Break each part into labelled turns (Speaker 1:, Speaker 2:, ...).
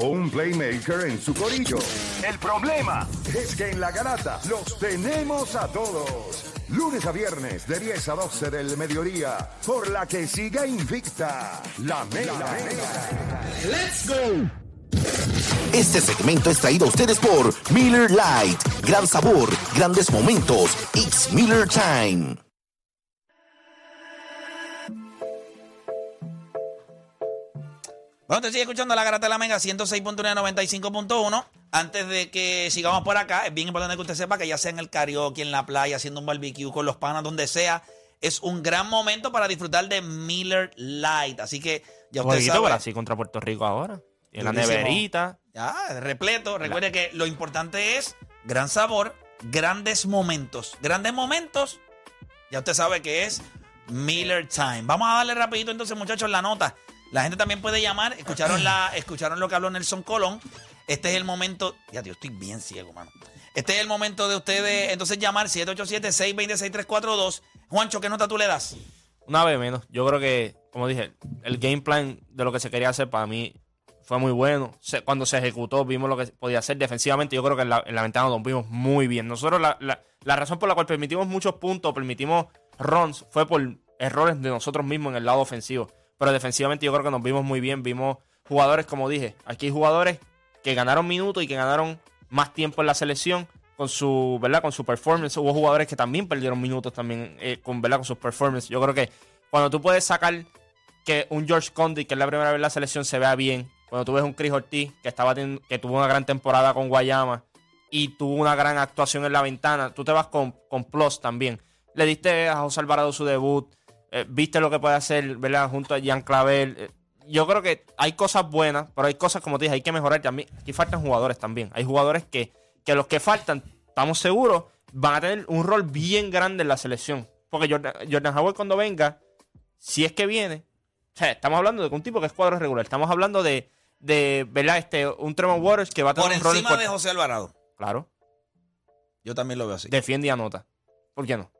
Speaker 1: o un playmaker en su corillo. El problema es que en la garata los tenemos a todos. Lunes a viernes de 10 a 12 del mediodía, por la que siga invicta la mela.
Speaker 2: ¡Let's go!
Speaker 3: Este segmento es traído a ustedes por Miller Lite. Gran sabor, grandes momentos. It's Miller Time.
Speaker 4: Bueno, te sigue escuchando la Garata de la Mega 106.195.1. Antes de que sigamos por acá, es bien importante que usted sepa que ya sea en el karaoke, en la playa, haciendo un barbecue con los panas, donde sea, es un gran momento para disfrutar de Miller Light. Así que ya usted
Speaker 5: Jueguito
Speaker 4: sabe.
Speaker 5: Brasil contra Puerto Rico ahora. En la neverita.
Speaker 4: Ya, repleto. Recuerde que lo importante es gran sabor, grandes momentos. Grandes momentos, ya usted sabe que es Miller Time. Vamos a darle rapidito entonces, muchachos, la nota. La gente también puede llamar. Escucharon, la, escucharon lo que habló Nelson Colón. Este es el momento. Ya, tío, estoy bien ciego, mano. Este es el momento de ustedes entonces llamar 787-626-342. Juancho, ¿qué nota tú le das?
Speaker 5: Una vez menos. Yo creo que, como dije, el game plan de lo que se quería hacer para mí fue muy bueno. Cuando se ejecutó, vimos lo que podía hacer defensivamente. Yo creo que en la, en la ventana nos vimos muy bien. Nosotros, la, la- la razón por la cual permitimos muchos puntos, permitimos runs, fue por errores de nosotros mismos en el lado ofensivo. Pero defensivamente yo creo que nos vimos muy bien. Vimos jugadores, como dije, aquí hay jugadores que ganaron minutos y que ganaron más tiempo en la selección con su, ¿verdad? Con su performance. Hubo jugadores que también perdieron minutos también eh, con, ¿verdad? Con sus performance. Yo creo que cuando tú puedes sacar que un George Condit, que es la primera vez en la selección, se vea bien. Cuando tú ves un Chris Ortiz, que, estaba que tuvo una gran temporada con Guayama y tuvo una gran actuación en la ventana, tú te vas con, con plus también. Le diste a José Alvarado su debut, eh, viste lo que puede hacer, ¿verdad? Junto a Jean Clavel. Eh, yo creo que hay cosas buenas, pero hay cosas, como te dije, hay que mejorar también. Aquí faltan jugadores también. Hay jugadores que, que los que faltan, estamos seguros, van a tener un rol bien grande en la selección. Porque Jordan, Jordan Howard cuando venga, si es que viene, o sea, estamos hablando de un tipo que es cuadro regular. Estamos hablando de, de ¿verdad? Este, un Tremont Waters que va a tener
Speaker 4: Por
Speaker 5: un rol
Speaker 4: encima de. José Alvarado.
Speaker 5: Claro,
Speaker 4: Yo también lo veo así.
Speaker 5: defiende y anota. ¿Por qué no?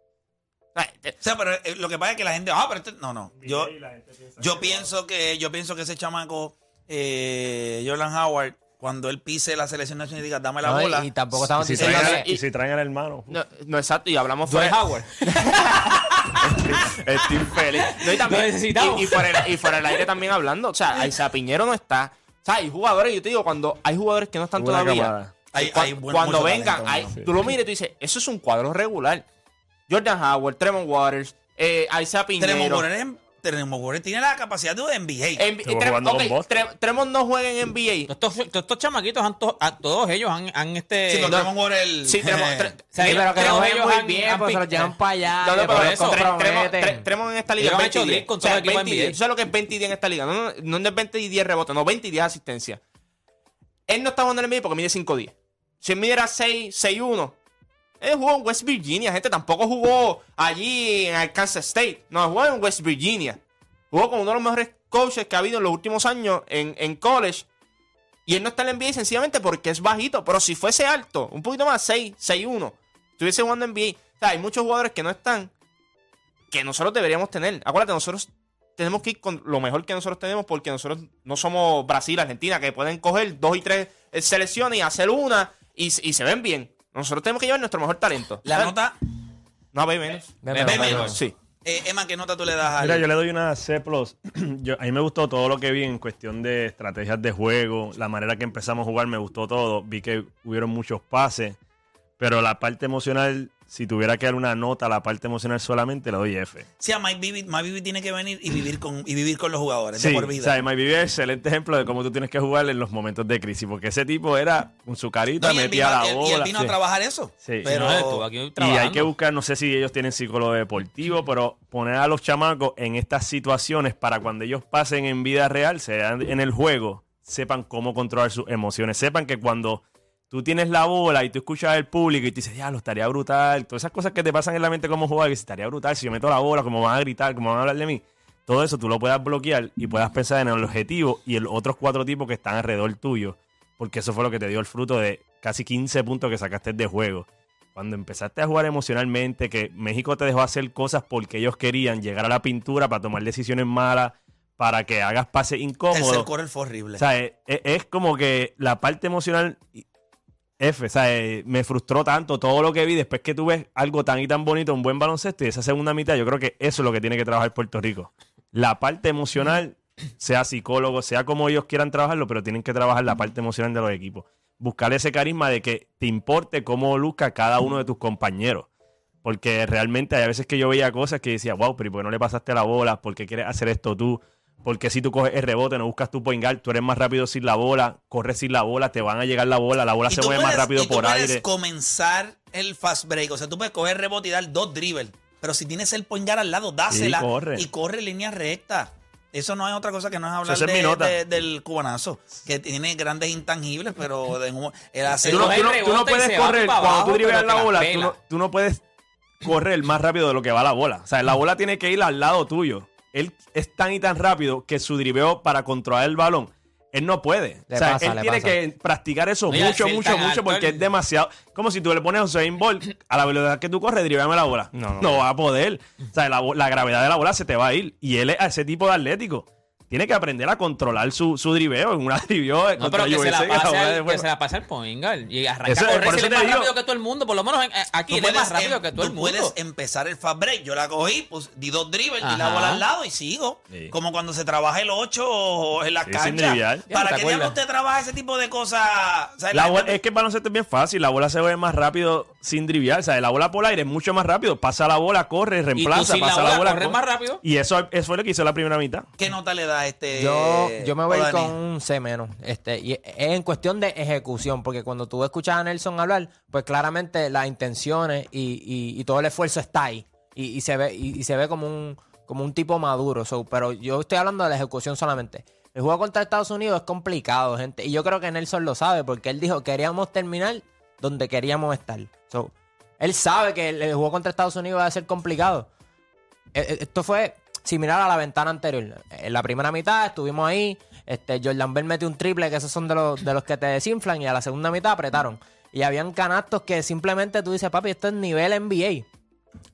Speaker 4: O sea, pero eh, lo que pasa es que la gente, ah, pero este, no, no. Yo, yo pienso que, yo pienso que ese chamaco, eh, Jordan Howard, cuando él pise la selección nacional y diga, dame la
Speaker 6: No, y-
Speaker 4: bola.
Speaker 6: y, tampoco estamos
Speaker 7: Y si,
Speaker 6: diciendo
Speaker 7: traen,
Speaker 6: que-
Speaker 7: y si traen al hermano.
Speaker 5: No, no, exacto, y hablamos fuera.
Speaker 6: Howard.
Speaker 5: Estoy infeliz. No, y, también, y, y fuera el, y fuera el aire también hablando. O sea, Aiza Piñero no está. O sea, hay jugadores, yo te digo, cuando hay jugadores que no están
Speaker 7: Buena
Speaker 5: todavía.
Speaker 4: Hay- hay buen-
Speaker 5: cuando
Speaker 4: mucho
Speaker 5: vengan,
Speaker 4: talento,
Speaker 5: hay- tú lo miras y tú dices, eso es un cuadro regular. Jordan Howard, Tremont Waters, eh, Aiza Piñero.
Speaker 4: Tenemos Warren tiene la capacidad de NBA.
Speaker 5: En-
Speaker 7: Estuvo
Speaker 5: Trem-
Speaker 7: jugando con
Speaker 5: ok,
Speaker 7: Boston.
Speaker 5: Tre- Tremont no juega en NBA.
Speaker 6: Todos estos, estos chamaquitos, han to- a todos ellos han, han este.
Speaker 4: sí,
Speaker 5: no.
Speaker 4: Warren el-
Speaker 5: Sí, Tremont, Tre-
Speaker 6: O sea,
Speaker 5: mira,
Speaker 6: pero que
Speaker 5: Tremont
Speaker 6: no ellos
Speaker 5: muy
Speaker 6: han-
Speaker 5: bien,
Speaker 6: han
Speaker 5: pues,
Speaker 6: se los llevan para allá.
Speaker 5: No, no, pero
Speaker 6: eso
Speaker 5: Tre- Tremont- Tremont en esta liga
Speaker 6: Ellos
Speaker 5: es
Speaker 6: han hecho
Speaker 5: 20 y 10.
Speaker 6: drill con
Speaker 5: O sea,
Speaker 6: todo el equipo
Speaker 5: 20 y 10.
Speaker 6: NBA.
Speaker 5: ¿Tú sabes lo que es 20 y 10 en esta liga? No, no, no, no es 20 y 10 rebotes, no, 20 y 10 asistencias. Él no está jugando en el NBA porque mide 5'10. Si él midiera 6, 6'1, él jugó en West Virginia, gente. Tampoco jugó allí en Arkansas State. No, jugó en West Virginia. Jugó con uno de los mejores coaches que ha habido en los últimos años en, en college. Y él no está en el NBA sencillamente porque es bajito. Pero si fuese alto, un poquito más, 6, 6'1, estuviese jugando en NBA. O sea, hay muchos jugadores que no están, que nosotros deberíamos tener. Acuérdate, nosotros tenemos que ir con lo mejor que nosotros tenemos porque nosotros no somos Brasil, Argentina, que pueden coger dos y tres selecciones y hacer una y, y se ven bien. Nosotros tenemos que llevar nuestro mejor talento.
Speaker 4: La
Speaker 5: ¿Sabes?
Speaker 4: nota,
Speaker 5: No, ve menos.
Speaker 6: Ve menos.
Speaker 5: Sí.
Speaker 4: eh, Emma, ¿qué nota tú le das al
Speaker 7: Mira, yo le doy una C+. Yo, a mí me gustó todo lo que vi en cuestión de estrategias de juego, la manera que empezamos a jugar, me gustó todo. Vi que hubieron muchos pases, pero la parte emocional, si tuviera que dar una nota a la parte emocional solamente, le doy F.
Speaker 4: Sí, a Mike Bibby, Mike Bibby tiene que venir y vivir con, y vivir con los jugadores
Speaker 7: Sí,
Speaker 4: de por
Speaker 7: o sea, Mike Bibby es excelente ejemplo de cómo tú tienes que jugar en los momentos de crisis, porque ese tipo era con su carita,
Speaker 4: No,
Speaker 7: metía
Speaker 4: vino,
Speaker 7: la
Speaker 4: él-
Speaker 7: bola.
Speaker 4: y él vino a trabajar eso.
Speaker 7: Sí.
Speaker 4: Pero
Speaker 6: No, estuvo aquí
Speaker 7: Y hay que buscar, no sé si ellos tienen psicólogo deportivo, pero poner a los chamacos en estas situaciones para cuando ellos pasen en vida real, sean en el juego, sepan cómo controlar sus emociones. Sepan que cuando tú tienes la bola y tú escuchas al público y tú dices, ya, lo estaría brutal. Todas esas cosas que te pasan en la mente como jugador, que dices, estaría brutal si yo meto la bola, cómo van a gritar, cómo van a hablar de mí. Todo eso tú lo puedas bloquear y puedas pensar en el objetivo y en los otros cuatro tipos que están alrededor tuyo. Porque eso fue lo que te dio el fruto de casi 15 puntos que sacaste de juego. Cuando empezaste a jugar emocionalmente, que México te dejó hacer cosas porque ellos querían llegar a la pintura para tomar decisiones malas, para que hagas pase
Speaker 4: Tercer
Speaker 7: incómodo.
Speaker 4: quarter fue horrible.
Speaker 7: O sea, es, es- es como que la parte emocional F, o sea, eh, me frustró tanto todo lo que vi después que tú ves algo tan y tan bonito, un buen baloncesto y esa segunda mitad, yo creo que eso es lo que tiene que trabajar Puerto Rico. La parte emocional, sea psicólogo, sea como ellos quieran trabajarlo, pero tienen que trabajar la parte emocional de los equipos. Buscar ese carisma de que te importe cómo luzca cada uno de tus compañeros. Porque realmente hay veces que yo veía cosas que decía, wow, pero ¿y por qué no le pasaste la bola? ¿Por qué quieres hacer esto tú? Porque si tú coges el rebote, no buscas tu point guard, tú eres más rápido sin la bola, corres sin la bola, te van a llegar la bola, la bola se mueve más rápido
Speaker 4: y tú
Speaker 7: por
Speaker 4: puedes
Speaker 7: aire.
Speaker 4: comenzar el fast break. O sea, tú puedes coger rebote y dar dos dribbles. Pero si tienes el point guard al lado, dásela.
Speaker 7: Sí, corre.
Speaker 4: Y corre en línea recta. Eso no es otra cosa que no es hablar
Speaker 7: es
Speaker 4: de- del cubanazo, que tiene grandes intangibles, pero de un- él hace
Speaker 7: Tú no, tú no-
Speaker 6: el
Speaker 7: tú no
Speaker 6: rebote y
Speaker 7: puedes
Speaker 6: se va
Speaker 7: correr, cuando
Speaker 6: abajo,
Speaker 7: tú la bola, tú no, tú no puedes correr más rápido de lo que va la bola. O sea, la bola tiene que ir al lado tuyo. Él es tan y tan rápido que su driveo para controlar el balón, él no puede.
Speaker 8: Le
Speaker 7: o sea,
Speaker 8: pasa,
Speaker 7: él
Speaker 8: le
Speaker 7: tiene
Speaker 8: pasa.
Speaker 7: que practicar eso
Speaker 6: No,
Speaker 7: mucho, mucho, mucho,
Speaker 6: alto,
Speaker 7: porque es demasiado. Como si tú le pones a Usain Bolt a la velocidad que tú corres, driveame la bola.
Speaker 5: No, no.
Speaker 7: va a poder. O sea, la, la gravedad de la bola se te va a ir. Y él es ese tipo de atlético. Tiene que aprender a controlar su, su driveo. En una driveo
Speaker 6: No, pero que se, la pase al,
Speaker 7: de
Speaker 6: que
Speaker 7: fuego.
Speaker 6: se la pase al point guard. Y arranca
Speaker 7: Eso-
Speaker 6: a correr
Speaker 7: por
Speaker 6: si es
Speaker 7: te
Speaker 6: más
Speaker 7: digo.
Speaker 6: rápido que todo el mundo. Por lo menos en- eh, aquí él es más rápido
Speaker 4: em-
Speaker 6: que todo el
Speaker 4: tú
Speaker 6: mundo.
Speaker 4: puedes empezar el fast break. Yo la cogí, pues di dos dribbles y la bola al lado y sigo.
Speaker 7: Sí.
Speaker 4: Como cuando se trabaja el 8 o en la
Speaker 7: Sí, sin
Speaker 4: cancha. ¿Para
Speaker 6: ¿te
Speaker 4: qué diablos usted trabaja ese tipo de cosas? O sea,
Speaker 7: La
Speaker 4: la
Speaker 7: bola-
Speaker 4: gente-
Speaker 7: es que el baloncesto es bien fácil. La bola se ve más rápido sin driviar. O sea, la bola por aire es mucho más rápido. Pasa la bola, corre,
Speaker 6: y tú
Speaker 7: reemplaza, pasa
Speaker 6: bola,
Speaker 7: la bola. corre.
Speaker 6: más rápido.
Speaker 7: Y eso, eso fue lo que hizo la primera mitad.
Speaker 4: ¿Qué nota le da este?
Speaker 8: Yo, yo me voy con un C menos. Este, y es en cuestión de ejecución, porque cuando tú escuchas a Nelson hablar, pues claramente las intenciones y, y- y todo el esfuerzo está ahí. Y, y se ve, y, se ve como un, como un tipo maduro. so, pero yo estoy hablando de la ejecución solamente. El juego contra Estados Unidos es complicado, gente. Y yo creo que Nelson lo sabe, porque él dijo queríamos terminar donde queríamos estar. So, él sabe que el, el juego contra Estados Unidos va a ser complicado. Eh, eh, Esto fue similar a la ventana anterior. En la primera mitad estuvimos ahí. Este, Jordan Bell metió un triple, que esos son de los, de los que te desinflan. Y a la segunda mitad apretaron. Y habían canastos que simplemente tú dices, papi, esto es nivel NBA.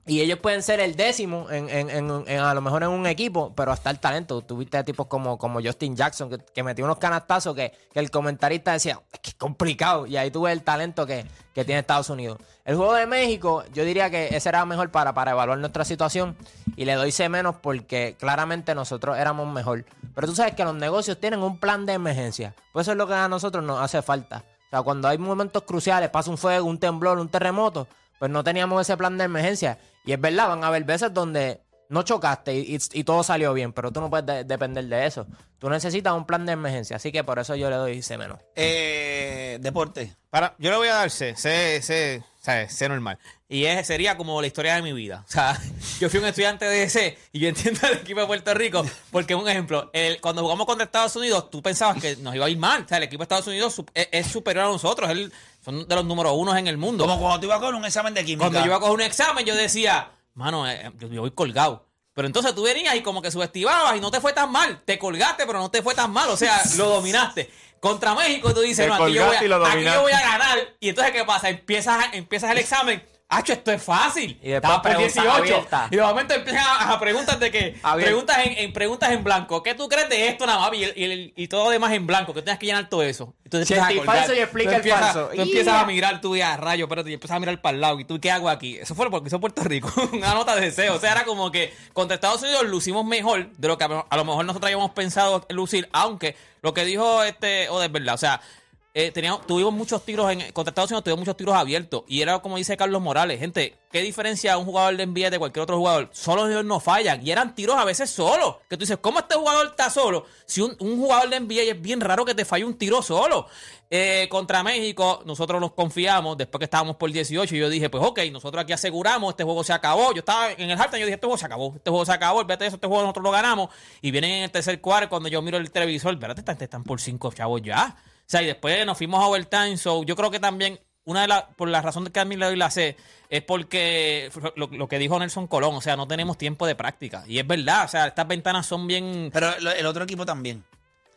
Speaker 8: Y ellos pueden ser el décimo, en, a lo mejor en un equipo, pero hasta el talento. Tuviste tipos como, como Justin Jackson, que, metió unos canastazos que, que el comentarista decía, es que es complicado. Y ahí tuve el talento que, que tiene Estados Unidos. El juego de México, yo diría que ese era mejor para, para evaluar nuestra situación. Y le doy C menos porque claramente nosotros éramos mejor. Pero tú sabes que los negocios tienen un plan de emergencia. Pues eso es lo que a nosotros nos hace falta. O sea, cuando hay momentos cruciales, pasa un fuego, un temblor, un terremoto, pues no teníamos ese plan de emergencia. Y es verdad, van a haber veces donde no chocaste y, y- y todo salió bien, pero tú no puedes de- depender de eso. Tú necesitas un plan de emergencia, así que por eso yo le doy C menos.
Speaker 4: Eh, deporte.
Speaker 6: Para, yo le voy a dar C, C, C, C, C normal. Y es, sería como la historia de mi vida. O sea, yo fui un estudiante de C y yo entiendo el equipo de Puerto Rico. Porque, un ejemplo, el- cuando jugamos contra Estados Unidos, tú pensabas que nos iba a ir mal. O sea, el equipo de Estados Unidos es, es superior a nosotros. Él, son de los números unos en el mundo.
Speaker 4: Como cuando tú ibas con un examen de química.
Speaker 6: Cuando yo iba a coger un examen, yo decía, mano, eh, yo, yo voy colgado. Pero entonces tú venías y como que subestimabas y no te fue tan mal. Te colgaste, pero no te fue tan mal. O sea, lo dominaste. Contra México tú dices,
Speaker 7: Te
Speaker 6: no, aquí yo, voy a, aquí yo voy a ganar. Y entonces, ¿qué pasa? Empiezas, empiezas el examen. Esto es fácil.
Speaker 8: Y después
Speaker 6: Estaba por
Speaker 8: preguntas
Speaker 6: 18.
Speaker 8: abiertas.
Speaker 6: Y de momento empiezan a, a preguntas de que. Preguntas en, en preguntas en blanco. ¿Qué tú crees de esto nada más? Y, y y todo lo demás en blanco. Que tienes que llenar todo eso. Entonces a
Speaker 8: y
Speaker 6: colgar.
Speaker 8: falso y explica
Speaker 6: Tú
Speaker 8: el
Speaker 6: empiezas-
Speaker 8: falso.
Speaker 6: Tú empiezas a mirar tú ya, rayo, espérate, y empiezas a mirar para el lado. ¿Y tú qué hago aquí? Eso fue porque hizo Puerto Rico. Una nota de deseo. O sea, era como que contra Estados Unidos lucimos mejor de lo que a a lo mejor nosotros habíamos pensado lucir. Aunque lo que dijo este, o de verdad, o sea. Eh, teníamos, tuvimos muchos tiros en, contra Estados Unidos, tuvimos muchos tiros abiertos. Y era como dice Carlos Morales, gente, ¿qué diferencia un jugador de NBA de cualquier otro jugador? Solo ellos no fallan. Y eran tiros a veces solos. Que tú dices, ¿cómo este jugador está solo? Si un, un jugador de NBA es bien raro que te falle un tiro solo. Eh, contra México, nosotros nos confiamos después que estábamos por 18. Y yo dije, pues ok, nosotros aquí aseguramos, este juego se acabó. Yo estaba en el halftime, yo dije, este juego se acabó, este juego se acabó, de eso, este juego nosotros lo ganamos. Y vienen en el tercer cuarto, cuando yo miro el televisor, espérate, están por cinco chavos ya. O sea, y después nos fuimos a overtime. So, yo creo que también, una de las, por la razón que a mí le doy la C, es porque lo, lo que dijo Nelson Colón, o sea, no tenemos tiempo de práctica. Y es verdad, o sea, estas ventanas son bien.
Speaker 4: Pero el otro equipo también.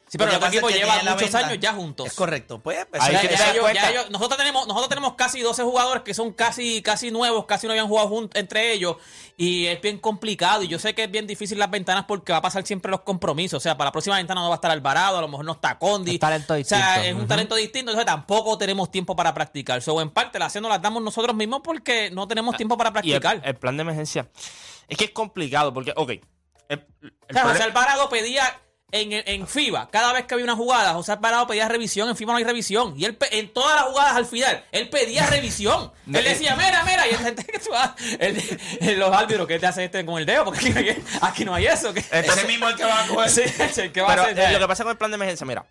Speaker 6: Sí, pero
Speaker 4: Lo
Speaker 6: el
Speaker 4: que pasa
Speaker 6: equipo
Speaker 4: es que
Speaker 6: lleva
Speaker 4: tiene la
Speaker 6: muchos años ya juntos.
Speaker 4: Es correcto. Pues, pues,
Speaker 5: Ahí
Speaker 6: Ya- ya ellos- ya ellos- nosotros tenemos nosotros tenemos casi 12 jugadores que son casi casi nuevos, casi no habían jugado juntos entre ellos y es bien complicado y yo sé que es bien difícil las ventanas porque va a pasar siempre los compromisos, o sea, para la próxima ventana no va a estar Alvarado, a lo mejor no está Condi.
Speaker 8: Es talento
Speaker 6: O sea,
Speaker 8: distinto.
Speaker 6: es un talento distinto, entonces tampoco tenemos tiempo para practicar. So, en parte la acción nos la damos nosotros mismos porque no tenemos tiempo para
Speaker 5: Y el,
Speaker 6: practicar.
Speaker 5: el plan de emergencia. Es que es complicado porque, ok. El, el
Speaker 6: O sea, José Alvarado pedía en, en FIBA, cada vez que había una jugada, José Alvarado pedía revisión, en FIBA no hay revisión. Y él en todas las jugadas al final, él pedía revisión. él decía, mira, mira, y gente que los árbitros, ¿qué te hace este con el dedo? Porque aquí no hay, aquí no hay eso. que-
Speaker 4: Ese mismo es el que va a coger.
Speaker 6: Sí, el que va
Speaker 5: Pero
Speaker 6: a hacer,
Speaker 5: eh, lo que pasa con el plan de emergencia, mira.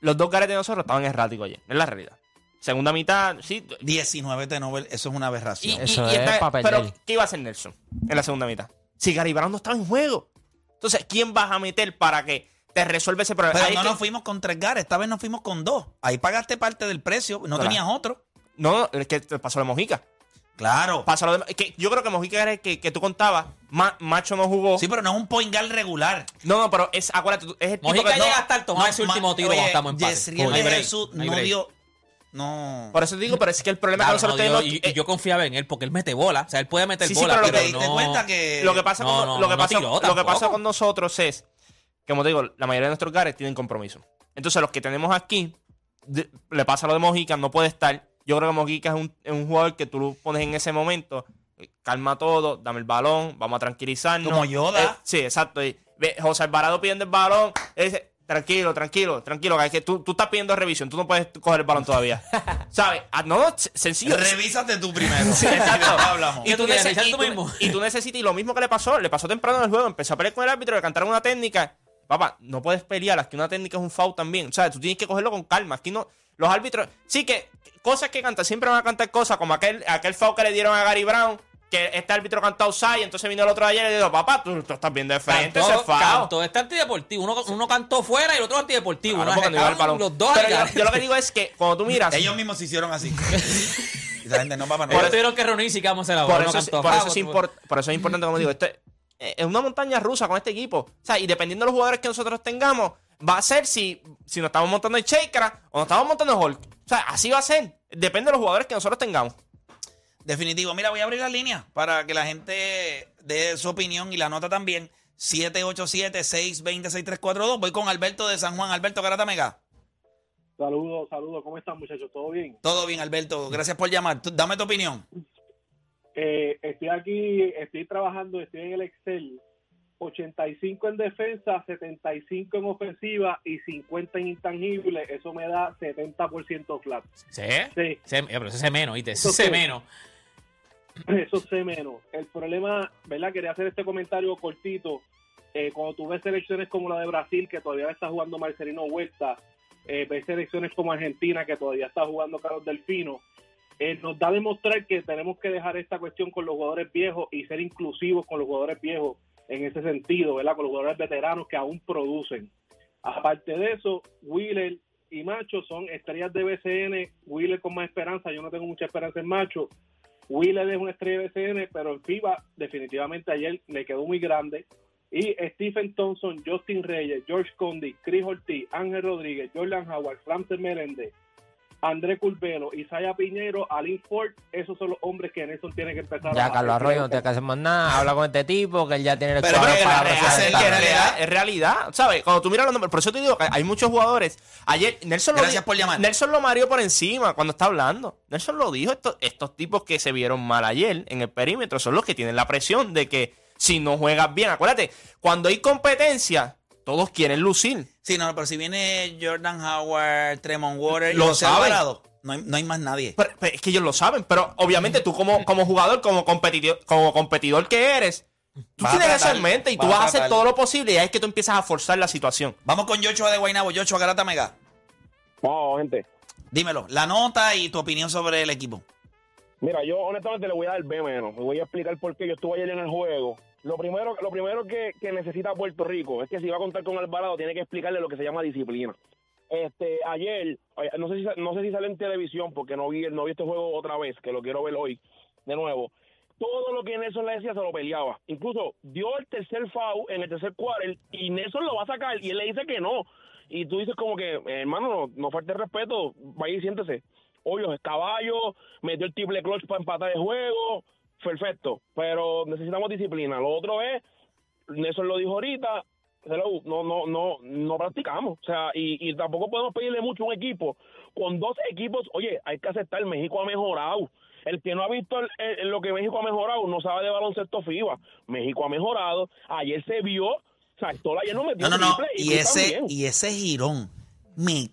Speaker 5: Los dos gares de nosotros estaban erráticos ayer. Es la realidad. Segunda mitad, sí.
Speaker 4: 19 de Nobel, eso es una aberración.
Speaker 5: y-
Speaker 8: Eso
Speaker 5: y
Speaker 8: es
Speaker 5: está-
Speaker 8: pa'
Speaker 5: pero. ¿qué iba a hacer Nelson en la segunda mitad? Si Gary Brown no estaba en juego. Entonces, ¿quién vas a meter para que te resuelva ese problema?
Speaker 4: Pero
Speaker 5: Ahí
Speaker 4: no nos fuimos con tres gares, esta vez nos fuimos con dos. Ahí pagaste parte del precio, no
Speaker 5: Claro.
Speaker 4: tenías otro.
Speaker 5: No, no, es que te pasó de Mojica.
Speaker 4: Claro.
Speaker 5: Pasó lo de, que yo creo que Mojica era el que, que tú contabas. Ma- Macho no jugó.
Speaker 4: Sí, pero no es un point guard regular.
Speaker 5: No, no, pero es, acuérdate, es el tipo
Speaker 6: Mojica
Speaker 5: que-
Speaker 6: llega
Speaker 5: no,
Speaker 6: hasta el tomar ese
Speaker 4: ma-
Speaker 6: último tiro
Speaker 4: oye,
Speaker 6: estamos en No
Speaker 4: de
Speaker 6: break,
Speaker 4: Jesús
Speaker 6: no
Speaker 4: no dio. No.
Speaker 5: Por eso te digo, pero es que el problema
Speaker 6: Claro,
Speaker 5: que nosotros
Speaker 6: no, yo-
Speaker 5: tenemos.
Speaker 6: y- y
Speaker 5: eh,
Speaker 6: yo confiaba en él porque él mete bola. O sea, él puede meter
Speaker 5: Sí, sí,
Speaker 6: bola,
Speaker 5: pero lo
Speaker 6: pero,
Speaker 5: que
Speaker 4: te diste
Speaker 6: no-
Speaker 4: cuenta que.
Speaker 5: lo que pasa,
Speaker 6: No,
Speaker 5: con,
Speaker 6: no,
Speaker 5: lo que
Speaker 6: no
Speaker 5: pasa, lo que pasa con nosotros es, como te digo, la mayoría de nuestros gares tienen compromiso. Entonces, los que tenemos aquí, de- le pasa lo de Mojica, no puede estar. Yo creo que Mojica es un, es un jugador que tú lo pones en ese momento, eh, calma todo, dame el balón, vamos a tranquilizarnos.
Speaker 4: Como Yoda.
Speaker 5: Eh, sí, exacto. Y ve, José Alvarado pidiendo el balón, él dice, tranquilo, tranquilo, tranquilo, que, es que tú, tú estás pidiendo revisión, tú no puedes coger el balón todavía. ¿Sabes? Ah, no, no, sencillo.
Speaker 4: Revísate tú primero.
Speaker 5: Sí, exacto.
Speaker 4: Hablamos.
Speaker 5: Y tú,
Speaker 6: Tú te
Speaker 5: neces-
Speaker 6: revisas
Speaker 5: y
Speaker 6: tú
Speaker 5: tú-
Speaker 6: mismo.
Speaker 5: y tú necesitas, y lo mismo que le pasó, le pasó temprano en el juego, empezó a pelear con el árbitro, le cantaron una técnica. Papá, no puedes pelear, aquí una técnica es un foul también. O sea, tú tienes que cogerlo con calma. Aquí no, los árbitros, sí que cosas que cantan, siempre van a cantar cosas como aquel, aquel foul que le dieron a Gary Brown, que este árbitro cantó outside, entonces vino el otro ayer y le dijo, papá, tú, tú estás bien de frente,
Speaker 6: Cantó,
Speaker 5: foul.
Speaker 6: cantó, este antideportivo. Uno, uno cantó fuera y el otro antideportivo.
Speaker 5: Claro, no balón.
Speaker 6: Los dos
Speaker 5: Pero yo, lo que digo es que cuando tú miras,
Speaker 4: Ellos mismos se hicieron así. y la gente no va para
Speaker 6: Ellos
Speaker 4: no.
Speaker 6: tuvieron que reunirse y que vamos a hacer la
Speaker 5: Por eso,
Speaker 6: cantó
Speaker 5: por, eso es
Speaker 6: otro-
Speaker 5: import- por eso es importante, como digo, esto es, una montaña rusa con este equipo. O sea, y dependiendo de los jugadores que nosotros tengamos, va a ser si, si nos estamos montando en Shakera o nos estamos montando en Hulk. O sea, así va a ser. Depende de los jugadores que nosotros tengamos.
Speaker 4: Definitivo. Mira, voy a abrir la línea para que la gente dé su opinión y la nota también. 787-620-6342. Voy con Alberto de San Juan. Alberto Garata Mega.
Speaker 9: Saludos, saludos. ¿Cómo están, muchachos? ¿Todo bien?
Speaker 4: Todo bien, Alberto. Gracias por llamar. Tú- Dame tu opinión.
Speaker 9: Eh, estoy aquí, estoy trabajando, estoy en el Excel. 85 en defensa, 75 en ofensiva y 50 en intangible. Eso me da 70% flat.
Speaker 6: ¿Sí?
Speaker 9: Sí,
Speaker 6: eh, pero ese es menos, ¿viste? Ese
Speaker 9: Eso
Speaker 6: es menos.
Speaker 9: Eso sé menos. El problema, ¿verdad? Quería hacer este comentario cortito. Eh, cuando tú ves selecciones como la de Brasil, que todavía está jugando Marcelino Huerta, eh, ves selecciones como Argentina, que todavía está jugando Carlos Delfino, eh, nos da a demostrar que tenemos que dejar esta cuestión con los jugadores viejos y ser inclusivos con los jugadores viejos en ese sentido, ¿verdad? Con los jugadores veteranos que aún producen. Aparte de eso, Wheeler y Macho son estrellas de BCN. Wheeler con más esperanza, yo no tengo mucha esperanza en Macho. Wheeler es una estrella de BCN, pero en FIBA definitivamente ayer le quedó muy grande. Y Stephen Thompson, Justin Reyes, George Condi, Chris Ortiz, Ángel Rodríguez, Jordan Howard, Francis Meléndez, André Culvelo, Isaiah Piñero, Alin Ford, esos son los hombres que Nelson tiene que empezar
Speaker 8: Ya
Speaker 9: a
Speaker 8: Carlos Arroyo no tiene que hacer más nada. Habla con este tipo que él ya tiene el
Speaker 4: Pero que
Speaker 8: para
Speaker 4: es
Speaker 5: en realidad, es realidad, ¿sabes? Cuando tú miras los nombres, por eso te digo que hay muchos jugadores. Ayer, Nelson
Speaker 4: Gracias
Speaker 5: lo
Speaker 4: por llamar.
Speaker 5: Nelson lo mareó por encima cuando está hablando. Nelson lo dijo, estos, estos tipos que se vieron mal ayer en el perímetro son los que tienen la presión de que si no juegas bien, acuérdate, cuando hay competencia, todos quieren lucir.
Speaker 4: Sí, no, pero si viene Jordan Howard, Tremont Water
Speaker 5: Lo saben.
Speaker 4: No hay, no hay más nadie.
Speaker 5: Pero- pero es que ellos lo saben, pero obviamente tú como, como jugador, como competidor, como competidor que eres, tú
Speaker 4: Vas
Speaker 5: tienes eso
Speaker 4: tratar,
Speaker 5: en mente y tú
Speaker 4: vas a
Speaker 5: vas a hacer todo lo posible y ahí es que tú empiezas a forzar la situación.
Speaker 4: Vamos con Yochoa de Guaynabo. Yochoa Garata Mega.
Speaker 10: No, gente.
Speaker 4: Dímelo, la nota y tu opinión sobre el equipo.
Speaker 10: Mira, yo honestamente le voy a dar B menos. Me voy a explicar por qué yo estuve ayer en el juego. Lo primero, lo primero que, que necesita Puerto Rico es que si va a contar con Alvarado tiene que explicarle lo que se llama disciplina. Este, ayer, no sé si no sé si sale en televisión porque no vi no vi este juego otra vez, que lo quiero ver hoy de nuevo. Todo lo que Nelson le decía se lo peleaba. Incluso dio el tercer foul en el tercer quarter y Nelson lo va a sacar y él le dice que no. y tú dices como que, hermano, no, no falte respeto, vaya y siéntese. Hoyos es caballo, metió el triple clutch para empatar el juego, perfecto, pero necesitamos disciplina. Lo otro es, Nelson lo dijo ahorita, hello, no, no, no, no practicamos. O sea, y, y tampoco podemos pedirle mucho a un equipo. Con dos equipos, oye, hay que aceptar, México ha mejorado. El que no ha visto el- el- lo que México ha mejorado no sabe de baloncesto FIBA. México ha mejorado. Ayer se vio, o sea, Stola ayer no metió
Speaker 4: No, no, no. Y ese, y ese girón me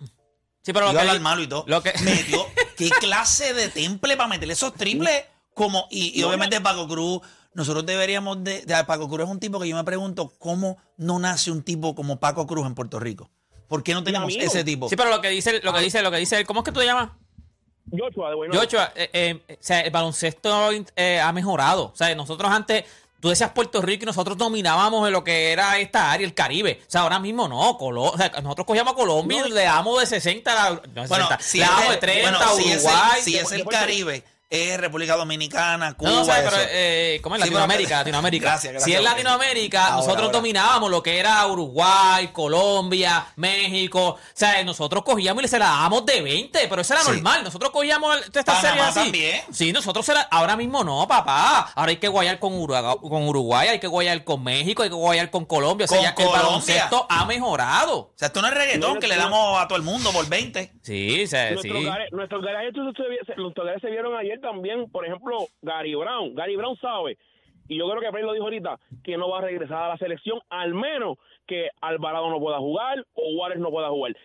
Speaker 6: Sí, pero lo que,
Speaker 4: malo y todo.
Speaker 6: lo que-
Speaker 4: Me dio qué clase de temple para meterle esos triples. Como, y, y obviamente Paco Cruz, nosotros deberíamos de, de- Paco Cruz es un tipo que yo me pregunto cómo no nace un tipo como Paco Cruz en Puerto Rico. ¿Por qué no tenemos
Speaker 10: amigo.
Speaker 4: ese tipo?
Speaker 6: Sí, pero lo que dice, lo que dice, lo que dice, ¿cómo es que tú te llamas?
Speaker 10: Joshua, de bueno.
Speaker 6: Joshua, eh, eh, o sea, el baloncesto eh, ha mejorado. O sea, nosotros antes, tú decías Puerto Rico y nosotros dominábamos en lo que era esta área, el Caribe. O sea, ahora mismo no. Colo- o sea, nosotros cogíamos a Colombia y le damos de 60 a la- no,
Speaker 4: Bueno,
Speaker 6: 60,
Speaker 4: si
Speaker 6: le damos de 30
Speaker 4: bueno,
Speaker 6: a
Speaker 4: si es el-
Speaker 6: Uruguay.
Speaker 4: si es el Caribe, es República Dominicana, Cuba.
Speaker 6: No, no, ¿sabes?
Speaker 4: eso.
Speaker 6: pero eh, ¿cómo es
Speaker 4: Sí, pero-
Speaker 6: Latinoamérica? Latinoamérica.
Speaker 4: Gracias, gracias,
Speaker 6: si es. Latinoamérica,
Speaker 4: Ahora,
Speaker 6: nosotros
Speaker 4: ahora.
Speaker 6: dominábamos lo que era Uruguay, Colombia, México. O sea, nosotros cogíamos y se la dábamos de 20, pero eso era
Speaker 4: Sí.
Speaker 6: normal. Nosotros cogíamos
Speaker 4: Panamá
Speaker 6: series así.
Speaker 4: también.
Speaker 6: Sí, nosotros se la- ahora mismo no, papá. Ahora hay que guayar con Uruguay, con Uruguay, hay que guayar con México, hay que guayar con Colombia. O sea,
Speaker 4: Con
Speaker 6: ya el baloncesto ha mejorado.
Speaker 4: O sea, esto no es reggaetón que le damos a todo el mundo por 20.
Speaker 6: Sí, o sea,
Speaker 10: Nuestros
Speaker 6: sí.
Speaker 10: nuestros garajes se, garajes se vieron ayer también, por ejemplo, Gary Brown. Gary Brown sabe, y yo creo que Frey lo dijo ahorita, que no va a regresar a la selección, al menos que Alvarado no pueda jugar o Juárez no pueda jugar.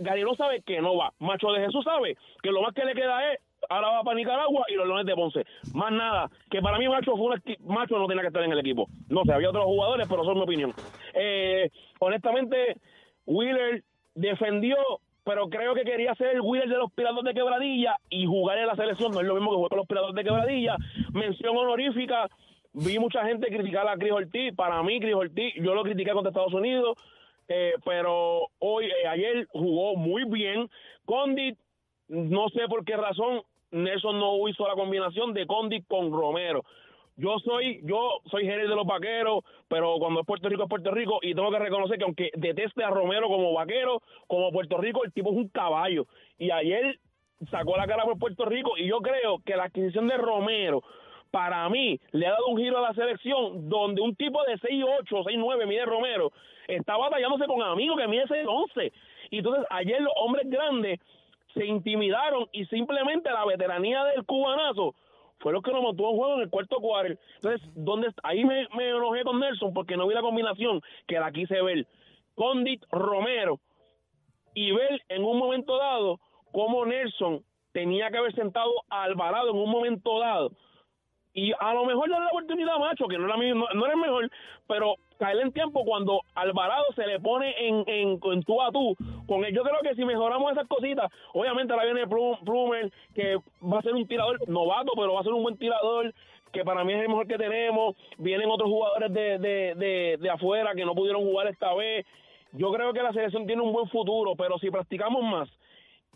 Speaker 10: Gary Brown sabe que no va. Macho de Jesús sabe que lo más que le queda es, ahora va para Nicaragua y los Leones de Ponce. Más nada, que para mí Macho fue un esti- Macho no tenía que estar en el equipo. No sé, había otros jugadores, pero eso es mi opinión. Eh, honestamente, Wheeler defendió, pero creo que quería ser el Wheeler de los Piratas de Quebradilla y jugar en la selección. No es lo mismo que jugar con los Piratas de Quebradilla. Mención honorífica. Vi mucha gente criticar a Chris Ortiz. Para mí, Chris Ortiz, yo lo critiqué contra Estados Unidos, eh, pero hoy, eh, ayer jugó muy bien. Condit, no sé por qué razón, Nelson no hizo la combinación de Condit con Romero. Yo soy, yo soy gerente de los vaqueros, pero cuando es Puerto Rico es Puerto Rico y tengo que reconocer que aunque deteste a Romero como vaquero, como Puerto Rico, el tipo es un caballo. Y ayer sacó la cara por Puerto Rico y yo creo que la adquisición de Romero para mí le ha dado un giro a la selección donde un tipo de 6'8, 6'9 mide Romero está batallándose con amigos que mide 6'11 y entonces ayer los hombres grandes se intimidaron y simplemente la veteranía del cubanazo fue lo que nos mantuvo en juego en el cuarto cuarto. Entonces, ¿dónde ahí me, me enojé con Nelson porque no vi la combinación que la quise ver. Condit Romero y ver en un momento dado cómo Nelson tenía que haber sentado a Alvarado en un momento dado. Y a lo mejor darle la oportunidad a Macho, que no era, no, no era el mejor, pero caer en tiempo cuando Alvarado se le pone en, en, en tú a tú con él. Yo creo que si mejoramos esas cositas, obviamente ahora viene Plum- Plumer, que va a ser un tirador novato, pero va a ser un buen tirador, que para mí es el mejor que tenemos. Vienen otros jugadores de, de, de, de afuera que no pudieron jugar esta vez. Yo creo que la selección tiene un buen futuro, pero si practicamos más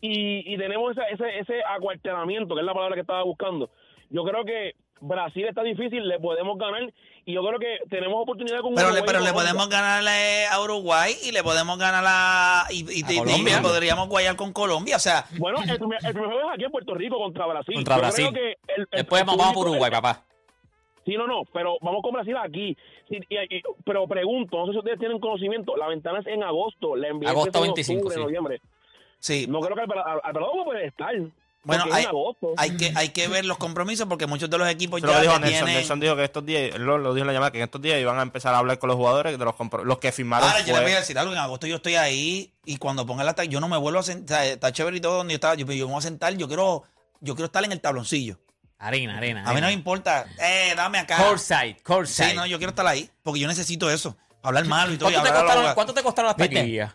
Speaker 10: y, y tenemos ese, ese, ese acuartelamiento, que es la palabra que estaba buscando, yo creo que Brasil está difícil, le podemos ganar y yo creo que tenemos oportunidad con
Speaker 4: Pero le,
Speaker 10: Uruguay
Speaker 4: pero le podemos ganarle a Uruguay y le podemos ganar a. Y, y-
Speaker 6: Colombia.
Speaker 4: podríamos guayar con Colombia. O sea,
Speaker 10: Bueno, el el primer juego es aquí en Puerto Rico contra Brasil.
Speaker 6: Contra
Speaker 10: Yo
Speaker 6: Brasil.
Speaker 10: creo que el- el-
Speaker 6: Después
Speaker 10: el
Speaker 6: vamos vamos por Uruguay, papá.
Speaker 10: Sí, no, no, pero vamos con Brasil aquí. Sí, y- y- pero pregunto, no sé si ustedes tienen conocimiento, la ventana es en agosto, la NBA
Speaker 6: Agosto
Speaker 10: en
Speaker 6: 25,
Speaker 10: octubre,
Speaker 6: sí.
Speaker 10: noviembre.
Speaker 4: sí.
Speaker 10: No creo que Alvarado Alvarado poder estar.
Speaker 4: Bueno, hay, que, hay que ver los compromisos porque muchos de los equipos
Speaker 5: Eso lo
Speaker 4: ya
Speaker 5: dijo
Speaker 4: que
Speaker 5: Nelson.
Speaker 4: tienen.
Speaker 5: Nelson dijo que estos días, él lo, lo dijo en la llamada, que en estos días iban a empezar a hablar con los jugadores de los, los que firmaron.
Speaker 4: Ahora, yo les
Speaker 5: fue-
Speaker 4: voy a decir algo. En agosto yo estoy ahí y cuando ponga la yo no me vuelvo a sentar. Está chévere y todo donde yo estaba. Yo, yo me voy a sentar. Yo quiero, yo quiero estar en el tabloncillo.
Speaker 6: Arena, arena.
Speaker 4: A mí no me importa. Eh, dame acá.
Speaker 6: Courtside, courtside.
Speaker 4: Sí, no, yo quiero estar ahí porque yo necesito eso. Hablar malo y todo. y
Speaker 6: ¿Cuánto, te
Speaker 4: a la
Speaker 6: costaron. ¿Cuánto te costaron las taquillas?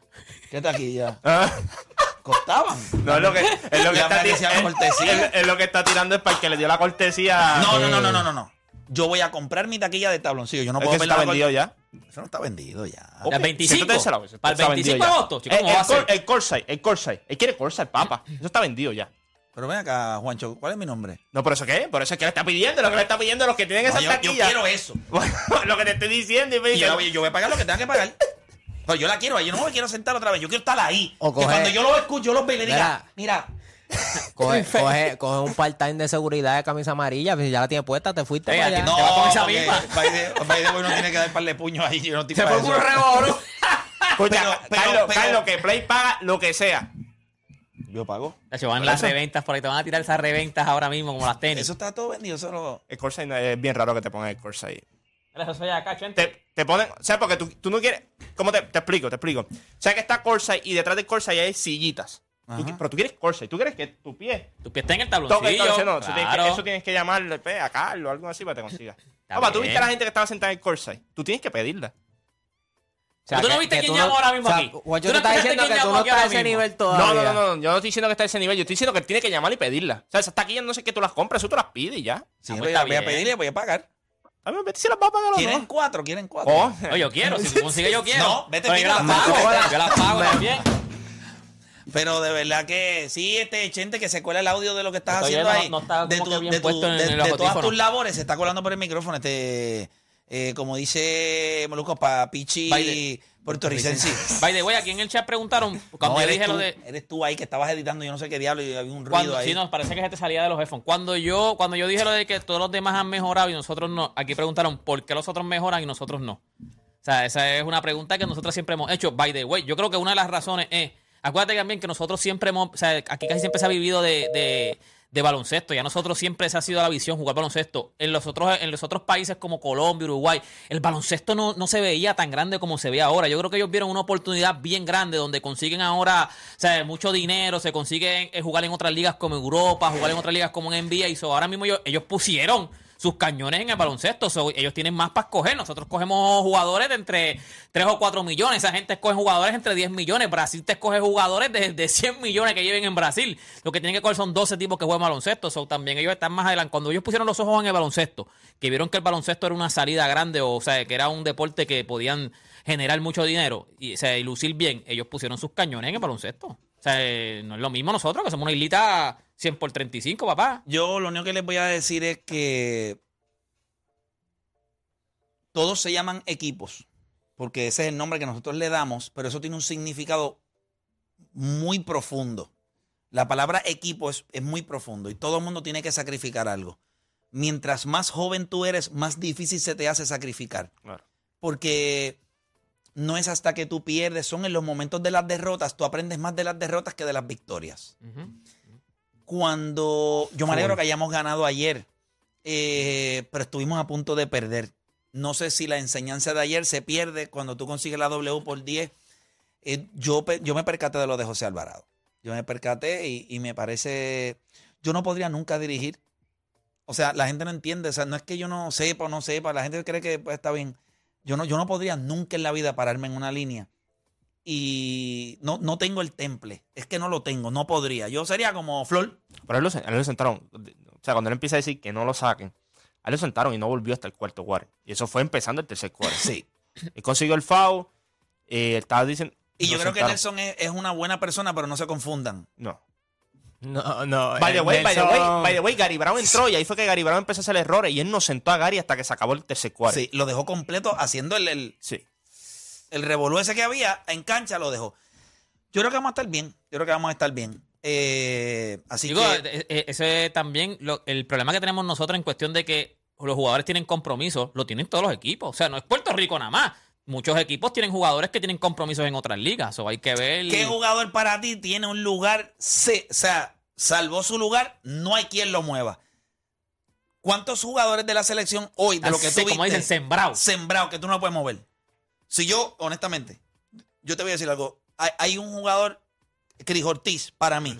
Speaker 4: ¿Qué taquilla? ¿Costaban?
Speaker 5: No, es lo que, es lo que
Speaker 4: Ya
Speaker 5: está
Speaker 4: decían
Speaker 5: es-
Speaker 4: cortesía.
Speaker 5: es- es lo que está tirando es para el que le dio la cortesía.
Speaker 4: No, no, no, no, no, no, no. Yo voy a comprar mi taquilla de tabloncillo. Yo no
Speaker 5: Es
Speaker 4: puedo
Speaker 5: que
Speaker 4: perder
Speaker 5: está vendido ya.
Speaker 4: Eso no está vendido ya.
Speaker 6: ¿Las
Speaker 5: Ok,
Speaker 6: 25?
Speaker 5: entonces se la- eso
Speaker 6: ¿Para el
Speaker 5: está vendido
Speaker 6: 25 de agosto? Chico,
Speaker 5: El,
Speaker 6: ¿cómo va a
Speaker 5: el, cor-
Speaker 6: ser?
Speaker 5: el el Corsay. Él quiere Corsay, papa. Eso está vendido ya.
Speaker 4: Pero ven acá, Juancho, ¿cuál es mi nombre?
Speaker 5: No, por eso qué, por eso es que le está pidiendo, lo que le está pidiendo a los que tienen
Speaker 4: No,
Speaker 5: esa
Speaker 4: yo, yo
Speaker 5: taquilla.
Speaker 4: quiero eso.
Speaker 5: Lo que te estoy diciendo y me
Speaker 4: Y
Speaker 5: dice,
Speaker 4: yo, yo voy a pagar lo que tenga que pagar. Pero yo la quiero ahí, yo no me quiero sentar otra vez, yo quiero estar ahí.
Speaker 8: O
Speaker 4: que cuando yo lo escucho, yo los veo y le diga,
Speaker 8: Mira.
Speaker 4: mira,
Speaker 8: Coge, coge, coge un part-time de seguridad de camisa amarilla, pues si ya la tiene puesta, te fuiste
Speaker 6: Ey,
Speaker 8: para
Speaker 6: aquí
Speaker 8: allá.
Speaker 6: no. Te va con esa
Speaker 4: porque the way, uno tiene que dar par de puños ahí. Yo no estoy
Speaker 6: Se
Speaker 4: para
Speaker 6: fue un revolú.
Speaker 5: Escucha,
Speaker 4: Pero- pero-
Speaker 5: Carlos,
Speaker 4: pero-
Speaker 5: Carlos, que Play paga lo que sea.
Speaker 4: Yo pago.
Speaker 6: Van las reventas por ahí, te van a tirar esas reventas ahora mismo como las tenis.
Speaker 4: Eso está todo vendido, eso no-
Speaker 5: El Corsair no- es bien raro que te pongan el Corsair.
Speaker 6: Eso soy acá, Chente.
Speaker 5: Te, te ponen, o sea, porque tú, tú no quieres. ¿Cómo te, te explico? Te explico. O sea, que está Corsair y detrás del Corsair hay sillitas. Tú- pero tú quieres Corsair, tú quieres que tu pie
Speaker 6: Tu pie está en el tabloncillo.
Speaker 5: No, eso, tienes que,
Speaker 6: claro.
Speaker 5: eso tienes que llamarle pe, a Carlos o algo así para que te consiga. Papá, tú viste a la gente que estaba sentada en el Corsair. Tú tienes que pedirla.
Speaker 8: O sea,
Speaker 6: ¿Tú no viste
Speaker 8: que
Speaker 6: quién llamó ahora mismo
Speaker 8: o sea,
Speaker 6: aquí?
Speaker 8: Guacho
Speaker 6: ¿Tú
Speaker 8: te
Speaker 6: no
Speaker 8: está
Speaker 6: escuchaste
Speaker 8: diciendo
Speaker 6: quién
Speaker 8: que tú
Speaker 6: llamó
Speaker 8: no
Speaker 6: aquí
Speaker 8: estás a ese nivel
Speaker 5: No,
Speaker 8: todavía.
Speaker 5: no, no, no, yo no estoy diciendo que está a ese nivel. Yo estoy diciendo que él tiene que llamar y pedirla. O sea, esa taquilla no sé que tú las compras, eso tú las pides y ya.
Speaker 4: Sí,
Speaker 6: Ah, pues
Speaker 4: voy, a, pedirle, voy a pagar.
Speaker 5: A mí me si las va a pagar o
Speaker 4: ¿Quieren
Speaker 5: no.
Speaker 4: cuatro? ¿Quieren cuatro?
Speaker 5: Oh,
Speaker 6: Oye, yo quiero. Si tú consigues, yo quiero.
Speaker 4: No, vete,
Speaker 6: Pero yo las pago.
Speaker 4: No,
Speaker 6: Yo las pago también.
Speaker 4: Pero de verdad que sí, este gente que se cuela el audio de lo que estás haciendo
Speaker 6: no-
Speaker 4: ahí.
Speaker 6: no está
Speaker 4: de
Speaker 6: como que bien
Speaker 4: de
Speaker 6: puesto en-
Speaker 4: de-
Speaker 6: en los
Speaker 4: de todas tus labores se está colando por el micrófono. Este, eh, como dice Moluco, para Pichi
Speaker 6: Baile.
Speaker 4: Puertorricense.
Speaker 6: By the way, aquí en el chat preguntaron, cuando
Speaker 4: No,
Speaker 6: yo
Speaker 4: eres
Speaker 6: dije
Speaker 4: tú,
Speaker 6: lo de...
Speaker 4: eres tú ahí que estabas editando, yo no sé qué diablo, y había un ruido
Speaker 6: Cuando,
Speaker 4: ahí.
Speaker 6: sí, no, parece que se te salía de los headphones. Cuando yo, cuando yo dije lo de que todos los demás han mejorado y nosotros no, aquí preguntaron por qué los otros mejoran y nosotros no. O sea, esa es una pregunta que nosotros siempre hemos hecho. By the way, yo creo que una de las razones es, acuérdate también que nosotros siempre hemos, o sea, aquí casi siempre se ha vivido de, de, de baloncesto. Ya nosotros siempre esa ha sido la visión, jugar baloncesto. En los otros, en los otros países como Colombia, Uruguay, el baloncesto no, no se veía tan grande como se ve ahora. Yo creo que ellos vieron una oportunidad bien grande donde consiguen ahora, o mucho dinero, se consiguen eh, jugar en otras ligas como Europa, jugar en otras ligas como en NBA. Y so, ahora mismo ellos, ellos pusieron sus cañones en el baloncesto. Ellos tienen más para escoger. Nosotros cogemos jugadores de entre 3 o 4 millones. Esa gente escoge jugadores entre 10 millones. Brasil te escoge jugadores de, de 100 millones que lleven en Brasil. Lo que tienen que coger son 12 tipos que juegan baloncesto. También ellos están más adelante. Cuando ellos pusieron los ojos en el baloncesto, que vieron que el baloncesto era una salida grande, o, sea, que era un deporte que podían generar mucho dinero y, o sea, y lucir bien, ellos pusieron sus cañones en el baloncesto. O sea, no es lo mismo nosotros, que somos una islita 100 por 35, papá.
Speaker 4: Yo lo único que les voy a decir es que todos se llaman equipos, porque ese es el nombre que nosotros le damos, pero eso tiene un significado muy profundo. La palabra equipo es, es muy profundo y todo el mundo tiene que sacrificar algo. Mientras más joven tú eres, más difícil se te hace sacrificar.
Speaker 5: Claro.
Speaker 4: Porque no es hasta que tú pierdes, son en los momentos de las derrotas, tú aprendes más de las derrotas que de las victorias cuando yo me alegro que hayamos ganado ayer, eh, pero estuvimos a punto de perder. No sé si la enseñanza de ayer se pierde cuando tú consigues la W por 10. Eh, yo, yo me percaté de lo de José Alvarado. Yo me percaté y, y me parece. Yo no podría nunca dirigir. O sea, la gente no entiende. O sea, no es que yo no sepa o no sepa. La gente cree que pues, está bien. Yo no, yo no podría nunca en la vida pararme en una línea. Y no, no tengo el temple. Es que no lo tengo. No podría. Yo sería como Flor.
Speaker 5: Pero a él lo, a él lo sentaron. O sea, cuando él empieza a decir que no lo saquen, a él lo sentaron y no volvió hasta el cuarto cuarto. Y eso fue empezando el tercer cuarto.
Speaker 4: Sí.
Speaker 5: Él consiguió el foul. Eh, estaba diciendo.
Speaker 4: Y yo creo que. Nelson es, es una buena persona, pero no se confundan.
Speaker 5: No.
Speaker 8: No, no.
Speaker 5: By the
Speaker 8: eh,
Speaker 5: way, by the way, by the way, Gary Brown entró y ahí fue que Gary Brown empezó a hacer errores y él no sentó a Gary hasta que se acabó el tercer cuarto.
Speaker 4: Sí, lo dejó completo haciendo el, el,
Speaker 5: Sí.
Speaker 4: el revolú ese que había en cancha, lo dejó. Yo creo que vamos a estar bien. Yo creo que vamos a estar bien. Eh, así
Speaker 6: Digo,
Speaker 4: que.
Speaker 6: eh, eh, ese es también lo- el problema que tenemos nosotros en cuestión de que los jugadores tienen compromisos, lo tienen todos los equipos. O sea, no es Puerto Rico nada más. Muchos equipos tienen jugadores que tienen compromisos en otras ligas. O hay que ver.
Speaker 4: ¿Qué jugador para ti tiene un lugar? se- o sea, salvó su lugar, no hay quien lo mueva. ¿Cuántos jugadores de la selección hoy, de lo que tú
Speaker 6: como
Speaker 4: viste,
Speaker 6: dicen, sembrado.
Speaker 4: sembrado, que tú no puedes mover? Si yo, honestamente, yo te voy a decir algo. Hay, hay un jugador, Cris Ortiz, para mí,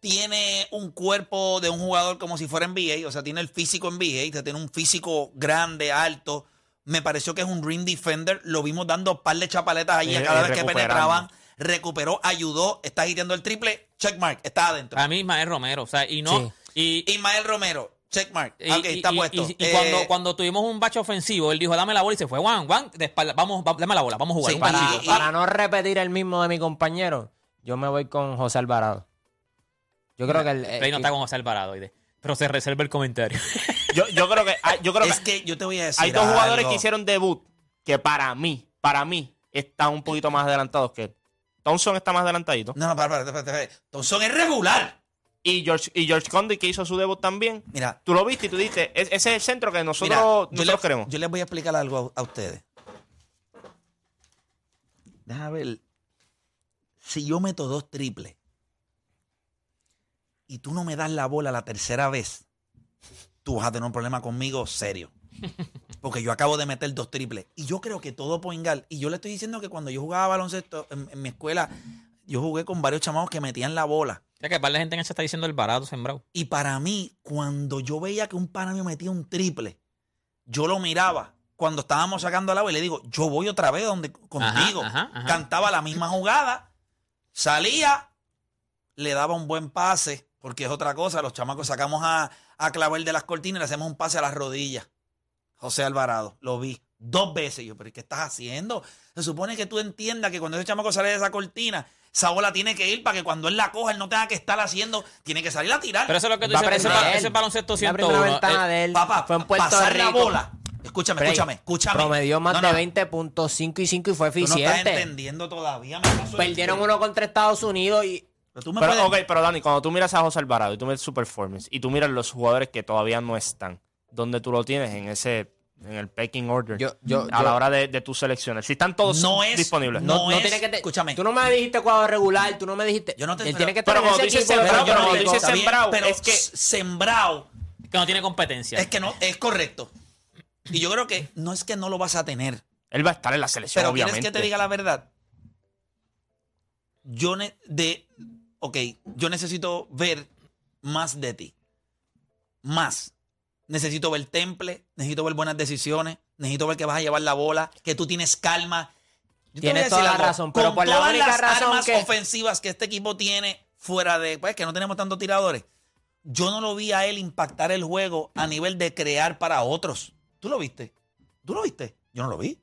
Speaker 4: tiene un cuerpo de un jugador como si fuera NBA, o sea, tiene el físico NBA, o sea, tiene un físico grande, alto. Me pareció que es un ring defender. Lo vimos dando un par de chapaletas allí a
Speaker 5: Y-
Speaker 4: cada
Speaker 5: y
Speaker 4: vez que penetraban. Recuperó, ayudó, está hiriendo el triple. Checkmark, está adentro.
Speaker 6: A mí, Ismael Romero. O sea, y no. Y,
Speaker 4: Ismael Romero, checkmark.
Speaker 6: y-
Speaker 4: ok,
Speaker 6: y-
Speaker 4: está
Speaker 6: y-
Speaker 4: puesto.
Speaker 6: y- y
Speaker 4: Eh,
Speaker 6: cuando, cuando tuvimos un bache ofensivo, él dijo, dame la bola y se fue. Juan, Juan, de espalda, vamos, va- dame la bola, vamos a jugar.
Speaker 4: Sí, Para
Speaker 8: no repetir el mismo de mi compañero, yo me voy con José Alvarado. Yo creo que el. eh,
Speaker 6: Play no está con José Alvarado, pero se reserva el comentario.
Speaker 5: Yo, yo creo que hay, yo creo
Speaker 4: es
Speaker 5: que
Speaker 4: que yo te voy a decir.
Speaker 5: hay dos jugadores
Speaker 4: algo.
Speaker 5: que hicieron debut que para mí, para mí, están un poquito más adelantados que él. Thompson está más adelantadito.
Speaker 4: No, no, para, para, para. Thompson es regular.
Speaker 5: Y George, y George Conde, que hizo su debut también.
Speaker 4: Mira,
Speaker 5: Tú lo viste y tú dijiste, "Es- ese es el centro que nosotros,
Speaker 4: Mira, yo,
Speaker 5: nosotros
Speaker 4: les,
Speaker 5: queremos.
Speaker 4: yo les voy a explicar algo a, a ustedes. Déjame ver. Si yo meto dos triples y tú no me das la bola la tercera vez, tú vas a tener un problema conmigo serio. Porque yo acabo de meter dos triples. Y yo creo que todo Poingal. Y yo le estoy diciendo que cuando yo jugaba baloncesto en, en mi escuela, yo jugué con varios chamados que metían la bola.
Speaker 6: Ya que par de gente en ese está diciendo el barato sembrado.
Speaker 4: Y para mí, cuando yo veía que un pana mío metía un triple, yo lo miraba cuando estábamos sacando el agua y le digo, yo voy otra vez donde contigo.
Speaker 6: ajá, ajá.
Speaker 4: Cantaba la misma jugada, salía, le daba un buen pase, porque es otra cosa. Los chamacos sacamos a, a Clavel de las cortinas y le hacemos un pase a las rodillas. José Alvarado, lo vi dos veces. Yo, pero ¿qué estás haciendo? Se supone que tú entiendas que cuando ese chamaco sale de esa cortina, esa bola tiene que ir para que cuando él la coja, él no tenga que estar haciendo, tiene que salir a tirar.
Speaker 6: Pero eso es lo que tú dices, ese, baloncesto
Speaker 8: La primera
Speaker 6: 101.
Speaker 8: ventana
Speaker 6: eh,
Speaker 8: de él
Speaker 4: Papá,
Speaker 8: fue en Puerto
Speaker 4: pasar la bola. Escúchame,
Speaker 8: Break.
Speaker 4: escúchame, escúchame.
Speaker 8: Promedió más
Speaker 4: No,
Speaker 8: de
Speaker 4: no,
Speaker 8: 20.5 y 5 y fue
Speaker 4: Tú no estás
Speaker 8: eficiente.
Speaker 4: entendiendo todavía. me
Speaker 8: Perdieron uno contra Estados Unidos y
Speaker 4: Pero tú me
Speaker 5: Pero,
Speaker 4: puedes-
Speaker 5: ok, pero Dani, cuando tú miras a José Alvarado y tú miras su performance y tú miras los jugadores que todavía no están, ¿dónde tú lo tienes? En ese, en el pecking order.
Speaker 8: Yo- yo-
Speaker 5: a
Speaker 8: yo-
Speaker 5: la hora de, de tus selecciones. Si están todos
Speaker 4: No es-
Speaker 5: disponibles.
Speaker 4: no
Speaker 8: no, no
Speaker 4: es-
Speaker 8: tiene que te-
Speaker 4: escúchame.
Speaker 8: Tú no me dijiste cuadro regular, tú no me dijiste.
Speaker 4: Yo no te-
Speaker 8: él
Speaker 4: pero-
Speaker 8: tiene que estar
Speaker 5: pero
Speaker 8: en
Speaker 5: cuando dices
Speaker 8: de
Speaker 5: sembrado, pero dices sembrado, es que-
Speaker 4: sembrado
Speaker 6: que no tiene competencia.
Speaker 4: es que no, es correcto. Y yo creo que no es que no lo vas a tener.
Speaker 5: Él va a estar en la selección,
Speaker 4: Pero
Speaker 5: obviamente.
Speaker 4: ¿quieres que te diga la verdad? Yo ne- de ok, yo necesito ver más de ti. Más. Necesito ver temple, necesito ver buenas decisiones, necesito ver que vas a llevar la bola, que tú tienes calma. Yo
Speaker 8: Tienes toda la
Speaker 4: algo,
Speaker 8: razón, pero
Speaker 4: con
Speaker 8: por la
Speaker 4: todas
Speaker 8: única
Speaker 4: las
Speaker 8: razón
Speaker 4: armas
Speaker 8: que-
Speaker 4: ofensivas que este equipo tiene fuera de, pues que no tenemos tantos tiradores, yo no lo vi a él impactar el juego a nivel de crear para otros. ¿Tú lo viste? ¿Tú lo viste? Yo no lo vi.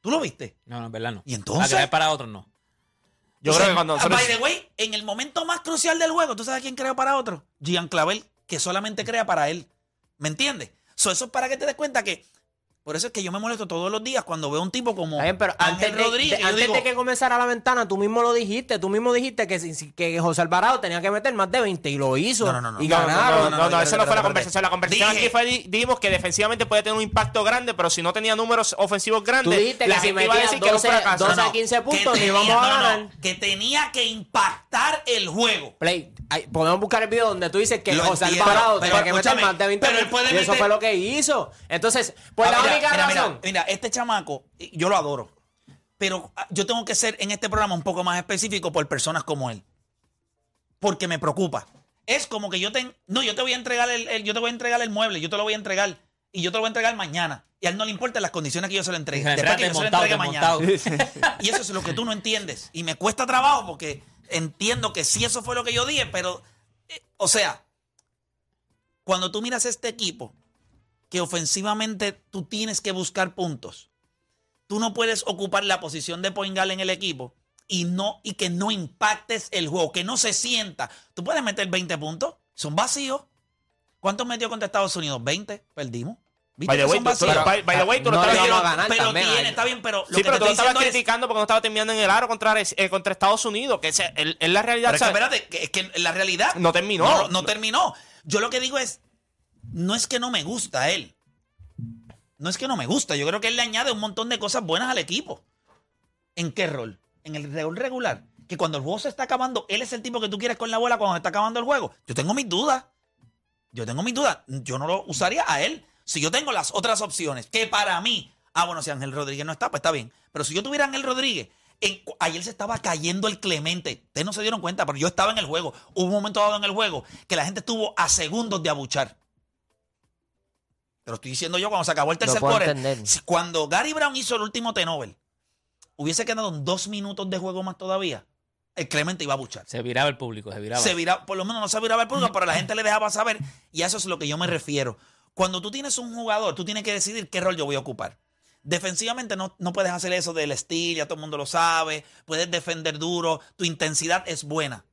Speaker 4: ¿Tú lo viste?
Speaker 6: No, no, es verdad, no.
Speaker 4: ¿Y entonces?
Speaker 6: A crear para otros, no.
Speaker 5: Yo
Speaker 4: O
Speaker 5: creo que cuando nosotros-
Speaker 4: By the way, en el momento más crucial del juego, ¿tú sabes quién creó para otro? Gian Clavel, que solamente crea para él. ¿Me entiendes? So, eso es para que te des cuenta que. Por eso es que yo me molesto todos los días cuando veo un tipo como
Speaker 8: Está bien, pero
Speaker 4: Ángel
Speaker 8: antes, de,
Speaker 4: Rodríguez.
Speaker 8: de-
Speaker 4: yo
Speaker 8: antes
Speaker 4: digo,
Speaker 8: de que comenzara la ventana, tú mismo lo dijiste, tú mismo dijiste que, que José Alvarado tenía que meter más de 20 y lo hizo.
Speaker 4: No, no, no, no.
Speaker 8: y
Speaker 5: No, no,
Speaker 8: ganaron.
Speaker 5: no, no, no,
Speaker 4: no,
Speaker 5: no,
Speaker 4: espérate,
Speaker 5: esa no fue la conversación. La conversación
Speaker 4: Dije-
Speaker 5: aquí fue, di- dijimos que defensivamente puede tener un impacto grande, pero si no tenía números ofensivos
Speaker 8: Tú
Speaker 5: grandes,
Speaker 8: dijiste
Speaker 5: la
Speaker 8: que si
Speaker 5: iba a decir que era un
Speaker 8: 12,
Speaker 5: fracaso.
Speaker 8: 12
Speaker 4: no,
Speaker 8: a
Speaker 4: no,
Speaker 8: 15
Speaker 4: que
Speaker 8: puntos, ni
Speaker 4: tenía-
Speaker 8: vamos a ganar.
Speaker 4: que tenía que impactar el juego.
Speaker 8: Play, ay, podemos buscar el video donde tú dices que
Speaker 4: Lo
Speaker 8: José
Speaker 4: entiendo,
Speaker 8: Alvarado
Speaker 4: pero
Speaker 8: tenía que meter más de 20
Speaker 4: pero él puede
Speaker 8: y eso fue lo que hizo. Entonces, pues
Speaker 4: Ah,
Speaker 8: la
Speaker 4: mira,
Speaker 8: única
Speaker 4: mira, mira,
Speaker 8: razón.
Speaker 4: Mira, este chamaco, yo lo adoro. Pero ah, yo tengo que ser en este programa un poco más específico por personas como él. Porque me preocupa. Es como que yo te. No, yo te voy a entregar el, el- yo te voy a entregar el mueble, yo te lo voy a entregar. Y yo te lo voy a entregar mañana. Y a él no le importa las condiciones que yo se lo entregue. Después que yo
Speaker 6: entrega
Speaker 4: se lo entregue mañana. Y eso es lo que tú no entiendes. Y me cuesta trabajo porque entiendo que sí eso fue lo que yo dije, pero, eh, o sea, cuando tú miras este equipo, que ofensivamente tú tienes que buscar puntos, tú no puedes ocupar la posición de Poingal en el equipo y, no, y que no impactes el juego, que no se sienta. Tú puedes meter 20 puntos, son vacíos. ¿Cuántos metió contra Estados Unidos? 20, perdimos. ¿Viste
Speaker 5: By the way, tú- tú-
Speaker 4: vacíos?
Speaker 5: by- by the way, tú lo
Speaker 8: No
Speaker 5: estabas
Speaker 8: a ganar
Speaker 4: pero
Speaker 8: también,
Speaker 4: tiene, está bien, pero lo
Speaker 5: Sí,
Speaker 4: que
Speaker 5: pero
Speaker 4: te
Speaker 5: tú lo
Speaker 4: estoy
Speaker 5: estabas
Speaker 4: es-
Speaker 5: criticando porque no estaba terminando en el aro contra, eh, contra Estados Unidos, que es es la realidad.
Speaker 4: Pero es que
Speaker 5: ¿sabes?
Speaker 4: espérate, que, es que la realidad
Speaker 5: No terminó.
Speaker 4: No, no terminó. Yo lo que digo es, no es que no me gusta él. No es que no me gusta. Yo creo que él le añade un montón de cosas buenas al equipo. ¿En qué rol? En el rol regular. Que cuando el juego se está acabando, él es el tipo que tú quieres con la bola cuando se está acabando el juego. Yo tengo mis dudas. Yo tengo mis dudas. Yo no lo usaría a él. Si yo tengo las otras opciones, que para mí, ah, bueno, si Ángel Rodríguez no está, pues está bien. Pero si yo tuviera a Ángel Rodríguez, en- ayer se estaba cayendo el Clemente. Ustedes no se dieron cuenta, pero yo estaba en el juego. Hubo un momento dado en el juego que la gente estuvo a segundos de abuchar. Te lo estoy diciendo yo cuando se acabó el tercer
Speaker 8: puedo
Speaker 4: quarter. Cuando Gary Brown hizo el último T-Nobel, hubiese quedado en dos minutos de juego más todavía, el Clemente iba a buchar.
Speaker 6: Se viraba el público, se viraba.
Speaker 4: Se vira, por lo menos no se viraba el público, pero la gente le dejaba saber. Y a eso es lo que yo me refiero. Cuando tú tienes un jugador, tú tienes que decidir qué rol yo voy a ocupar. Defensivamente no, no puedes hacer eso del estilo, ya todo el mundo lo sabe. Puedes defender duro, tu intensidad es buena.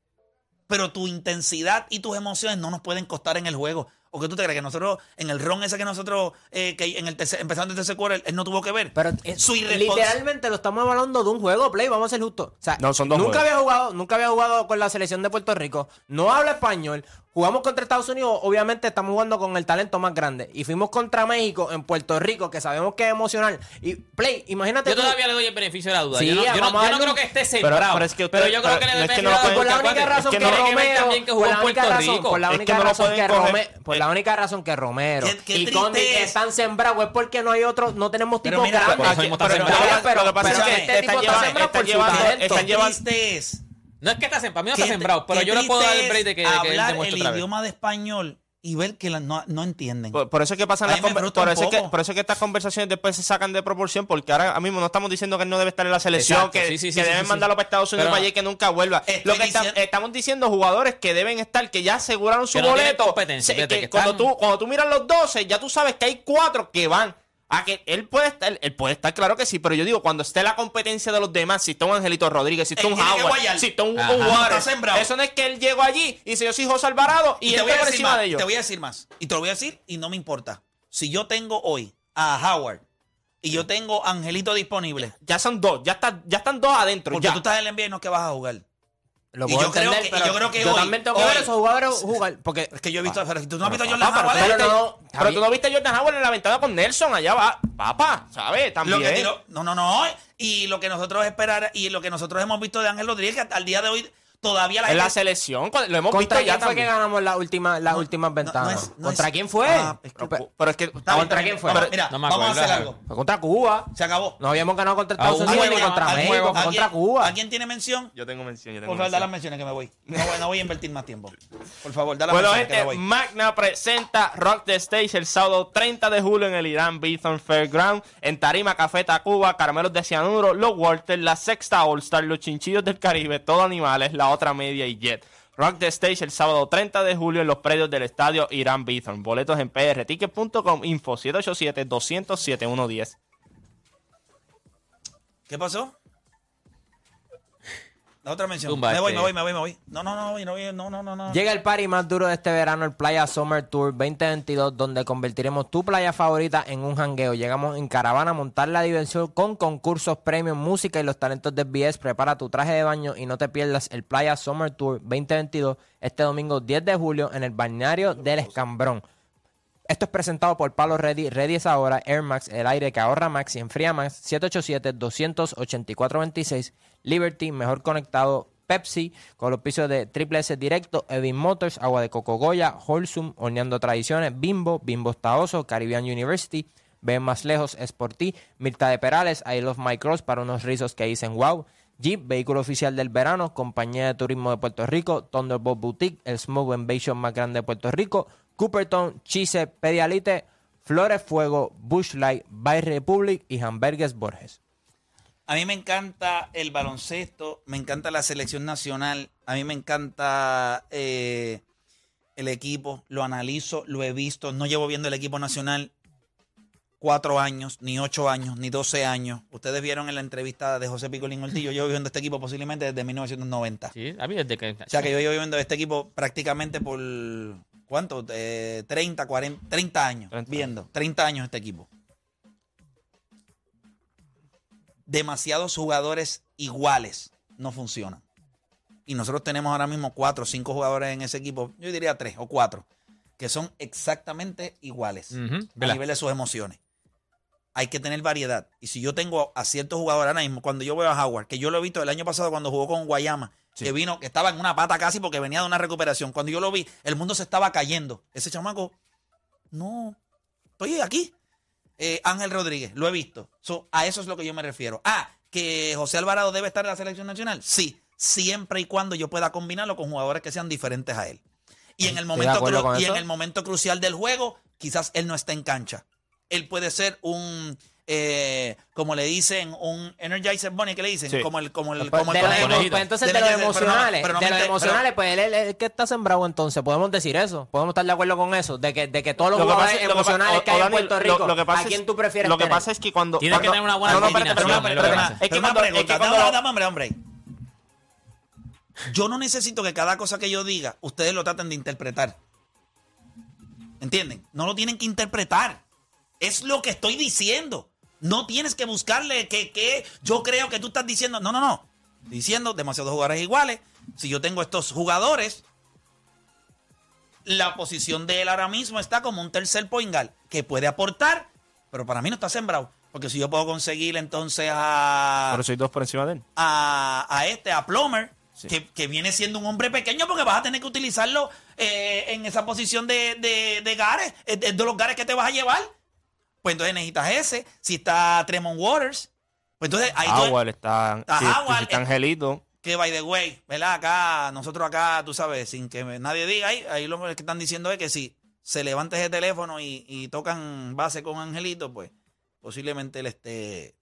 Speaker 4: Pero tu intensidad y tus emociones no nos pueden costar en el juego. ¿O que tú te crees que nosotros, en el ron ese que nosotros, eh, que en el tercer, empezando el tercer quarter, él no tuvo que ver?
Speaker 8: Pero eh,
Speaker 4: Su
Speaker 8: literalmente lo estamos hablando de un juego, Play, vamos a ser justos. O sea,
Speaker 5: No, son dos
Speaker 8: nunca
Speaker 5: juegos.
Speaker 8: había jugado, nunca había jugado con la selección de Puerto Rico, no habla español, jugamos contra Estados Unidos, obviamente estamos jugando con el talento más grande. Y fuimos contra México en Puerto Rico, que sabemos que es emocional. Y Play, imagínate
Speaker 6: Yo
Speaker 8: tú-
Speaker 6: todavía le doy el beneficio de la duda.
Speaker 8: Sí,
Speaker 6: yo no, yo no-
Speaker 8: vamos a
Speaker 6: yo no
Speaker 8: darle
Speaker 6: creo que esté
Speaker 5: Pero-
Speaker 6: sembrado.
Speaker 5: pero es que usted-
Speaker 6: pero yo creo que le
Speaker 5: pero
Speaker 6: doy
Speaker 5: es que
Speaker 6: el de
Speaker 8: por la única razón que, Romero,
Speaker 6: también que
Speaker 8: por la única razón, por la
Speaker 5: que
Speaker 8: única razón. Romero, por la única razón que Romero y Condi
Speaker 4: es.
Speaker 8: están sembrados es porque no hay otros, no tenemos
Speaker 4: Pero
Speaker 8: tipos grandes. Pero- pero- pero-
Speaker 5: Lo que pasa
Speaker 8: pero
Speaker 6: No es que está sembrado, para mí no está sembrado, pero yo le puedo dar el break de que, de
Speaker 4: es
Speaker 6: que él
Speaker 4: hablar
Speaker 6: demuestre
Speaker 4: el
Speaker 6: otra vez.
Speaker 4: idioma de español y ver que la- no, no entienden.
Speaker 5: Por, por eso es que pasan
Speaker 4: A
Speaker 5: las
Speaker 4: mí me
Speaker 5: conver-
Speaker 4: frustra
Speaker 5: por
Speaker 4: un
Speaker 5: eso es que
Speaker 4: poco.
Speaker 5: por eso es que estas conversaciones después se sacan de proporción porque ahora mismo no estamos diciendo que él no debe estar en la selección
Speaker 6: Exacto,
Speaker 5: que,
Speaker 6: sí, sí, sí,
Speaker 5: que
Speaker 6: sí,
Speaker 5: deben
Speaker 6: sí,
Speaker 5: mandarlo
Speaker 6: sí.
Speaker 5: para Estados Unidos
Speaker 6: Pero-
Speaker 5: para allá y que nunca vuelva
Speaker 4: Estoy
Speaker 5: lo que está-
Speaker 4: diciendo-
Speaker 5: estamos diciendo jugadores que deben estar que ya aseguraron su
Speaker 6: Que no tienen
Speaker 5: boleto
Speaker 6: competencia,
Speaker 5: Se-
Speaker 6: fíjate,
Speaker 5: que
Speaker 6: que
Speaker 5: cuando
Speaker 6: están-
Speaker 5: tú cuando tú miras los 12 ya tú sabes que hay cuatro que van a que él puede estar, él puede estar, claro que sí, pero yo digo, cuando esté la competencia de los demás, si está un Angelito Rodríguez, si está
Speaker 4: Él
Speaker 5: un Howard, si está un, un Juárez, eso no es que él llegó allí y dice yo soy José Alvarado y,
Speaker 4: Y
Speaker 5: él
Speaker 4: te voy, a decir
Speaker 5: encima
Speaker 4: más,
Speaker 5: de ellos.
Speaker 4: te voy a decir más. Y te lo voy a decir y no me importa. Si yo tengo hoy a Howard y yo tengo a Angelito disponible,
Speaker 5: Ya son dos, ya, está, ya están dos adentro.
Speaker 4: porque
Speaker 5: ya.
Speaker 4: tú estás en el NBA y no es que vas a jugar.
Speaker 8: Lo
Speaker 4: Y
Speaker 8: puedo
Speaker 4: yo creo
Speaker 8: entender,
Speaker 4: que- y
Speaker 8: pero
Speaker 4: yo creo que
Speaker 8: yo
Speaker 4: hoy-
Speaker 8: también tengo que ver a esos jugadores jugar. Porque
Speaker 4: Es que yo he visto, pero tú no has visto a Jordan
Speaker 5: pero,
Speaker 4: Howard.
Speaker 5: no
Speaker 8: Pero
Speaker 5: viste-
Speaker 8: no,
Speaker 5: pero tú no viste a Jordan Howard en la ventana con Nelson allá va. Papá, ¿sabes? También.
Speaker 4: Lo que tiró- no, no, no. Y lo que nosotros esperar y lo que nosotros hemos visto de Ángel Rodríguez, que al día de hoy todavía la
Speaker 5: en la selección, lo hemos visto
Speaker 8: ¿Contra
Speaker 5: ya
Speaker 8: quién fue que ganamos las últimas, las
Speaker 4: No,
Speaker 8: últimas ventanas?
Speaker 4: no es- no
Speaker 8: ¿Contra
Speaker 4: es-
Speaker 8: quién fue?
Speaker 4: Ah, es que-
Speaker 5: Pero, pero es que
Speaker 4: Está
Speaker 8: ¿Contra quién fue?
Speaker 4: Vamos, Mira,
Speaker 6: No me
Speaker 4: vamos a hacer algo.
Speaker 8: Fue contra Cuba.
Speaker 4: Se acabó.
Speaker 8: No habíamos ganado contra
Speaker 6: A
Speaker 8: Estados
Speaker 6: un
Speaker 8: Unidos ni contra México,
Speaker 6: juego,
Speaker 8: fue
Speaker 4: ¿Alguien-
Speaker 8: contra Cuba.
Speaker 4: ¿Alguien tiene mención?
Speaker 5: yo tengo mención, yo tengo
Speaker 4: Por favor, da las menciones que me voy. No, voy- no voy a invertir más tiempo. Por favor, da las
Speaker 5: Bueno,
Speaker 4: menciones que me
Speaker 5: gente,
Speaker 4: voy.
Speaker 5: Magna presenta Rock the Stage el sábado 30 de julio en el Irán Bithorn Fairground. En Tarima, Café Tacuba, Caramelos de Cianuro, Los Walters, la Sexta All Star, Los Chinchillos del Caribe, Todo Animales, La Otra Media y Jet. Rock the Stage el sábado 30 de julio en los predios del estadio Irán Bithorn. Boletos en prticket.com, info 787-200-7110.
Speaker 4: ¿Qué pasó? La otra mención.
Speaker 6: Zumba,
Speaker 4: me voy,
Speaker 6: este.
Speaker 4: me voy, me voy, me voy. No, no, no, no, no, no, no, no.
Speaker 8: Llega el party más duro de este verano, el Playa Summer Tour 2022, donde convertiremos tu playa favorita en un jangueo. Llegamos en caravana a montar la diversión con concursos, premios, música y los talentos de BS. Prepara tu traje de baño y no te pierdas el Playa Summer Tour 2022 este domingo 10 de julio en el balneario del Escambrón. Esto es presentado por Palo Ready. Ready es ahora. Air Max, el aire que ahorra Max y enfría Max. 787-284-26. Liberty, mejor conectado. Pepsi, con los pisos de Triple S Directo. Evin Motors, Agua de Coco Goya. Wholesome, Horneando Tradiciones. Bimbo, Bimbo Taoso. Caribbean University. Ven más lejos, es por ti. Mirta de Perales, I Love My Cross para unos rizos que dicen wow. Jeep, vehículo oficial del verano, compañía de turismo de Puerto Rico, Thunderbolt Boutique, el Smoke Invasion más grande de Puerto Rico, Cooperton, Chise, Pedialite, Flores Fuego, Bushlight, By Republic y Hamburgues Borges.
Speaker 4: A mí me encanta el baloncesto, me encanta la selección nacional, a mí me encanta eh, el equipo, lo analizo, lo he visto, no llevo viendo el equipo nacional cuatro años, ni ocho años, ni doce años. Ustedes vieron en la entrevista de José Picolín Ortiz, yo llevo viendo este equipo posiblemente desde 1990.
Speaker 6: Sí, a mí desde que...
Speaker 4: O sea que yo llevo viendo este equipo prácticamente por, ¿cuánto? Eh, 30, 40, 30 años
Speaker 5: 30.
Speaker 4: viendo, 30 años este equipo. Demasiados jugadores iguales no funcionan. Y nosotros tenemos ahora mismo cuatro o cinco jugadores en ese equipo, yo diría tres o cuatro, que son exactamente iguales a nivel de sus emociones. Hay que tener variedad. Y si yo tengo a ciertos jugadores ahora mismo, cuando yo veo a Howard, que yo lo he visto el año pasado cuando jugó con Guayama, que vino, que estaba en una pata casi porque venía de una recuperación. Cuando yo lo vi, el mundo se estaba cayendo. Ese chamaco, no, estoy aquí. Eh, Ángel Rodríguez, lo he visto. So, a eso es lo que yo me refiero. Ah, que José Alvarado debe estar en la selección nacional. Sí, siempre y cuando yo pueda combinarlo con jugadores que sean diferentes a él. Y en el momento, y en el momento crucial del juego, quizás él no está en cancha. Él puede ser un, eh, como le dicen, un Energizer Bunny, ¿qué le dicen?
Speaker 5: Sí.
Speaker 4: Como el, como el,
Speaker 8: Pues
Speaker 4: como el
Speaker 8: de, lo-
Speaker 4: conejo.
Speaker 8: pues entonces
Speaker 4: De
Speaker 8: de los
Speaker 4: Energizer, pero no,
Speaker 8: emocionales,
Speaker 4: pero no
Speaker 8: de los emocionales, pues él es el que está sembrado entonces, podemos decir eso, podemos estar de acuerdo con eso, de que, de que todos los
Speaker 5: Lo que
Speaker 8: jugadores
Speaker 5: pasa es- lo que pasa-
Speaker 8: emocionales que hay
Speaker 5: o
Speaker 8: en Puerto
Speaker 5: lo-
Speaker 8: Rico,
Speaker 5: lo que pasa
Speaker 8: ¿a quién
Speaker 5: es-
Speaker 8: tú prefieres
Speaker 5: Lo que
Speaker 8: tener?
Speaker 5: pasa es que cuando.
Speaker 6: Tienes que tener una buena
Speaker 5: No,
Speaker 6: es lo que
Speaker 5: que cuando- es que cuando lo-
Speaker 4: dame, hombre, hombre. Yo no necesito que cada cosa que yo diga, ustedes lo traten de interpretar. ¿Entienden? No lo tienen que interpretar. Es lo que estoy diciendo. No tienes que buscarle que, que yo creo que tú estás diciendo. No, no, no. Diciendo demasiados jugadores iguales. Si yo tengo estos jugadores, la posición de él ahora mismo está como un tercer poingal que puede aportar, pero para mí no está sembrado. Porque si yo puedo conseguir entonces a,
Speaker 5: Pero soy dos por encima de él.
Speaker 4: a, a este, a Plomer,
Speaker 5: Sí.
Speaker 4: que, que viene siendo un hombre pequeño porque vas a tener que utilizarlo eh, en esa posición de, de, de Gares, eh, de, de los Gares que te vas a llevar. Pues entonces necesitas ese. Si está Tremont Waters, pues entonces ahí tú-
Speaker 5: Howard está,
Speaker 4: Está
Speaker 5: sí,
Speaker 4: Howard,
Speaker 5: está
Speaker 4: eh,
Speaker 5: Angelito.
Speaker 4: que by the way, ¿verdad? Acá, nosotros acá, tú sabes, sin que nadie diga ahí, ahí lo que están diciendo es que si se levanta ese teléfono y, y tocan base con Angelito, pues posiblemente él esté